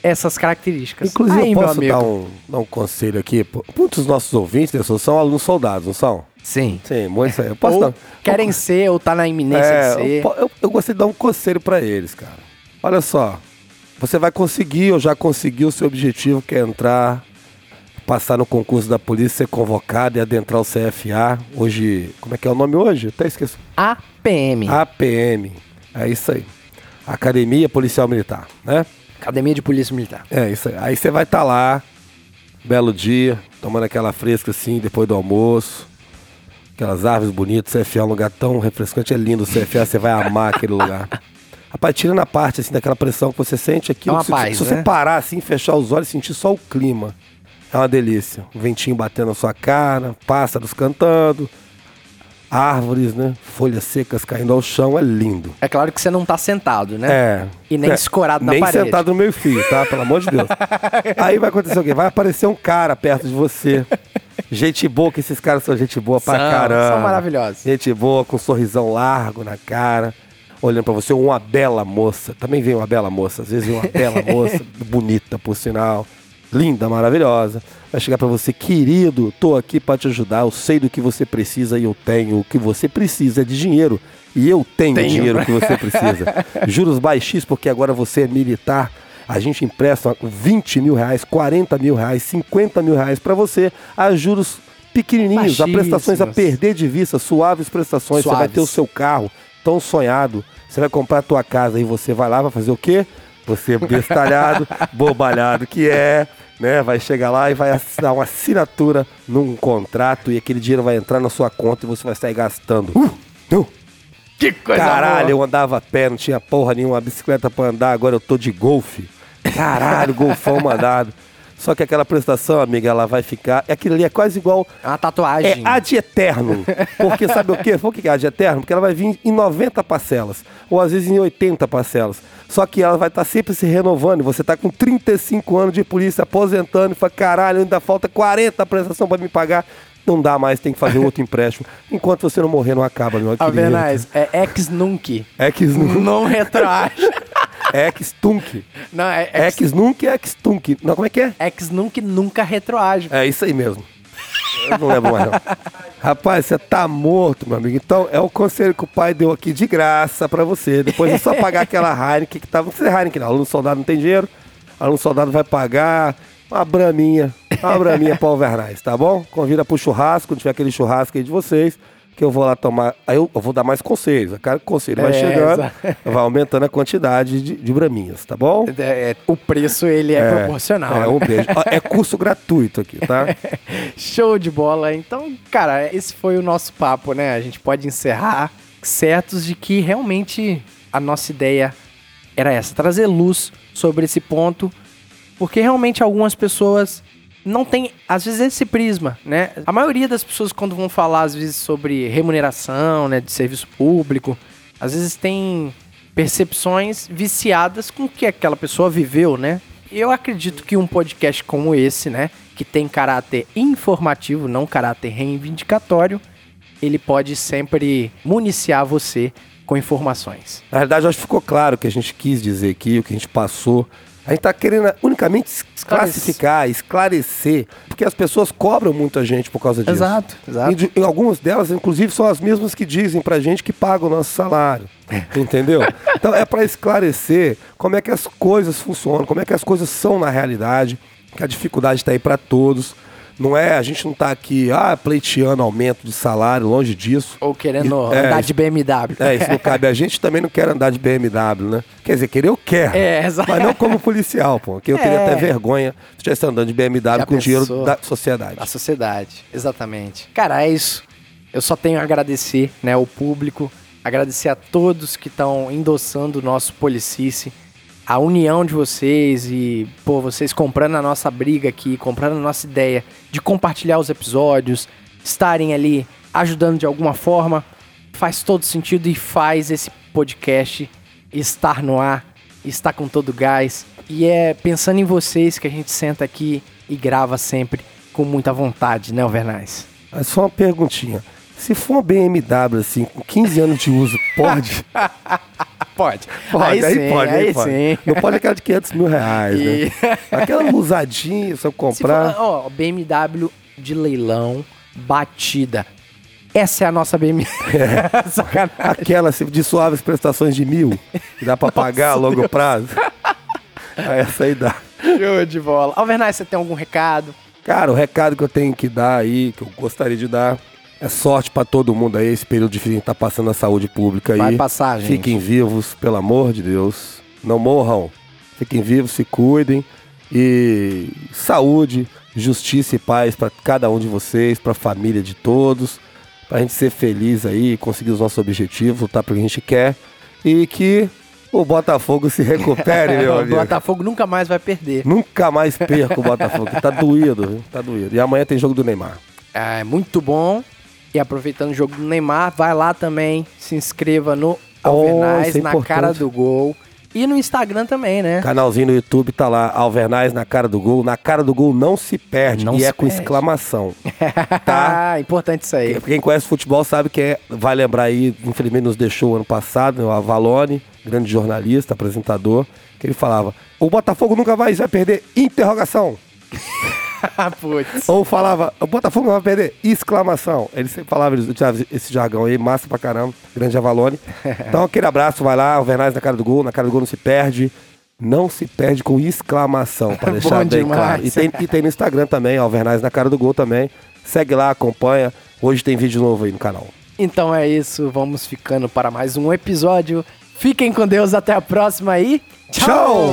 essas características. Inclusive, Aí, eu posso dar um, dar um conselho aqui? Muitos dos nossos ouvintes né, são alunos soldados, não são? Sim. Sim, muitos. Eu posso dar. querem ser, ou tá na iminência É, de ser. eu, eu, eu gostaria de dar um conselho pra eles, cara. Olha só, você vai conseguir, ou já conseguiu o seu objetivo, que é entrar, passar no concurso da polícia, ser convocado e adentrar o CFA. Hoje, como é que é o nome hoje? Até esqueci. APM. APM. É isso aí. Academia Policial Militar, né? Academia de Polícia Militar. É isso aí. Aí você vai estar lá, belo dia, tomando aquela fresca assim, depois do almoço. Aquelas árvores bonitas, CFA é um lugar tão refrescante, é lindo o CFA, você vai amar aquele lugar. Rapaz, tira na parte assim daquela pressão que você sente aqui. É uma se, paz, se você né? parar assim, fechar os olhos e sentir só o clima. É uma delícia. O ventinho batendo na sua cara, pássaros cantando, árvores, né? Folhas secas caindo ao chão, é lindo. É claro que você não tá sentado, né? É. E nem É, escorado na nem parede. sentado no meio fio, tá? Pelo amor de Deus. Aí vai acontecer o quê? Vai aparecer um cara perto de você. Gente boa, que esses caras são gente boa pra São, caramba. são maravilhosos. Gente boa, com um sorrisão largo na cara, olhando pra você. Uma bela moça. Também vem uma bela moça. Às vezes vem uma bela moça, bonita, por sinal. Linda, maravilhosa. Vai chegar pra você, querido, tô aqui pra te ajudar. Eu sei do que você precisa e eu tenho. O que você precisa é de dinheiro. E eu tenho, o Tenho. dinheiro que você precisa. Juros baixíssimos, porque agora você é militar. A gente empresta 20 mil reais, 40 mil reais, 50 mil reais pra você a juros pequenininhos, a prestações a perder de vista, suaves prestações. Você vai Suaves. ter o seu carro tão sonhado. Você vai comprar a tua casa e você vai lá, vai fazer o quê? Você bestalhado, bobalhado que é, né? Vai chegar lá e vai assinar uma assinatura num contrato e aquele dinheiro vai entrar na sua conta e você vai sair gastando. Uh, uh. Que coisa Caralho, boa. eu andava a pé, não tinha porra nenhuma bicicleta pra andar, agora eu tô de golfe. Caralho, golfão mandado. Só que aquela prestação, amiga, ela vai ficar. Aquilo ali é quase igual. É uma É tatuagem. ad eterno. Porque sabe o quê? Por que é ad eterno? Porque ela vai vir em 90 parcelas. Ou às vezes em 80 parcelas. Só que ela vai estar sempre se renovando. Você tá com 35 anos de polícia aposentando e fala: caralho, ainda falta 40 prestação pra me pagar. Não dá mais, tem que fazer outro empréstimo. Enquanto você não morrer, não acaba, meu A querido. Vernais, é ex nunc. Ex nunc. Não retroage. Ex tunk. Não, é ex, Ex nunc e ex tunk. Não, como é que é? ex nunc nunca retroage. É isso aí mesmo. Eu não lembro mais não. Rapaz, você tá morto, meu amigo. Então, é o conselho que o pai deu aqui de graça pra você. Depois é só pagar aquela Heineken que tava... Não precisa Heineken não. Aluno soldado não tem dinheiro. Aluno soldado vai pagar uma braminha. Uma braminha pra Alvernais, tá bom? Convida pro churrasco, quando tiver aquele churrasco aí de vocês. Que eu vou lá tomar... Aí eu, eu vou dar mais conselhos. A cada conselho vai É, chegando, exato. vai aumentando a quantidade de, de braminhas, tá bom? É, é, o preço, ele é, proporcional. É, né? um beijo. É curso gratuito aqui, tá? Show de bola. Então, cara, esse foi o nosso papo, né? A gente pode encerrar certos de que realmente a nossa ideia era essa, trazer luz sobre esse ponto, porque realmente algumas pessoas não têm, às vezes, esse prisma, né? A maioria das pessoas, quando vão falar, às vezes, sobre remuneração, né, de serviço público, às vezes tem percepções viciadas com o que aquela pessoa viveu, né? Eu acredito que um podcast como esse, né, que tem caráter informativo, não caráter reivindicatório, ele pode sempre municiar você com informações. Na eu acho que ficou claro o que a gente quis dizer aqui, o que a gente passou. A gente tá querendo unicamente classificar, esclarecer, porque as pessoas cobram muito a gente por causa disso. Exato, exato. E, de- e algumas delas, inclusive, são as mesmas que dizem pra gente que pagam o nosso salário. Entendeu? Então é pra esclarecer como é que as coisas funcionam, como é que as coisas são na realidade, que a dificuldade tá aí pra todos. Não é, a gente não tá aqui, ah, pleiteando aumento de salário, longe disso. Ou querendo É, andar isso- de BMW. É, isso não cabe a gente também não quer andar de BMW, né? Quer dizer, querer eu quero. É, exato. Mas não como policial, pô. Que eu teria É. até vergonha se estivesse andando de BMW Já com dinheiro da sociedade. Da sociedade, exatamente. Cara, é isso. Eu só tenho a agradecer, né, o público, agradecer a todos que estão endossando o nosso Policice, a união de vocês e, pô, vocês comprando a nossa briga aqui, comprando a nossa ideia de compartilhar os episódios, estarem ali ajudando de alguma forma, faz todo sentido e faz esse podcast estar no ar, estar com todo gás. E é pensando em vocês que a gente senta aqui e grava sempre com muita vontade, né, Alvernais? Mas só uma perguntinha. Se for uma BMW, assim, com 15 anos de uso, pode? Pode. Pode, aí, aí, sim, pode, aí, aí pode. sim. Não pode aquela de 500 mil reais, E- né? Aquela usadinha, se eu Se comprar... for, ó, BMW de leilão, batida. Essa é a nossa BMW. Sacanagem. Aquela de suaves prestações de mil, que dá pra pagar a longo prazo. Aí essa aí dá. Show de bola. Alvernais, você tem algum recado? Cara, o recado que eu tenho que dar aí, que eu gostaria de dar, é sorte pra todo mundo aí, esse período difícil que a tá passando na saúde pública aí. Vai passar, gente. Fiquem vivos, pelo amor de Deus. Não morram. Fiquem vivos, se cuidem. E saúde, justiça e paz pra cada um de vocês, pra família de todos. Pra gente ser feliz aí, conseguir os nossos objetivos, lutar pelo que a gente quer. E que o Botafogo se recupere, meu o amigo. Botafogo nunca mais vai perder. Nunca mais perca o Botafogo, tá doído, viu? tá doído. E amanhã tem jogo do Neymar. É muito bom. E aproveitando o jogo do Neymar, vai lá também, se inscreva no Alvernais, isso é na importante. cara do gol. E no Instagram também, né? Canalzinho no YouTube tá lá, Alvernais na cara do gol. Na cara do gol não se perde Não e se é com perde. exclamação. tá? Ah, importante isso aí. Quem conhece futebol sabe que é, vai lembrar aí, infelizmente nos deixou ano passado, né, o Avalone, grande jornalista, apresentador, que ele falava: "O Botafogo nunca vai, vai perder interrogação". Putz. Ou falava, o Botafogo não vai perder, exclamação. Ele sempre falava esse jargão aí, massa pra caramba, grande Avalone. Então aquele abraço, vai lá, Alvernais na cara do gol, na cara do gol não se perde. Não se perde com exclamação, pra deixar bem demais. claro. E tem, e tem no Instagram também, Alvernais na cara do gol também. Segue lá, acompanha. Hoje tem vídeo novo aí no canal. Então é isso, vamos ficando para mais um episódio. Fiquem com Deus, até a próxima aí. Tchau!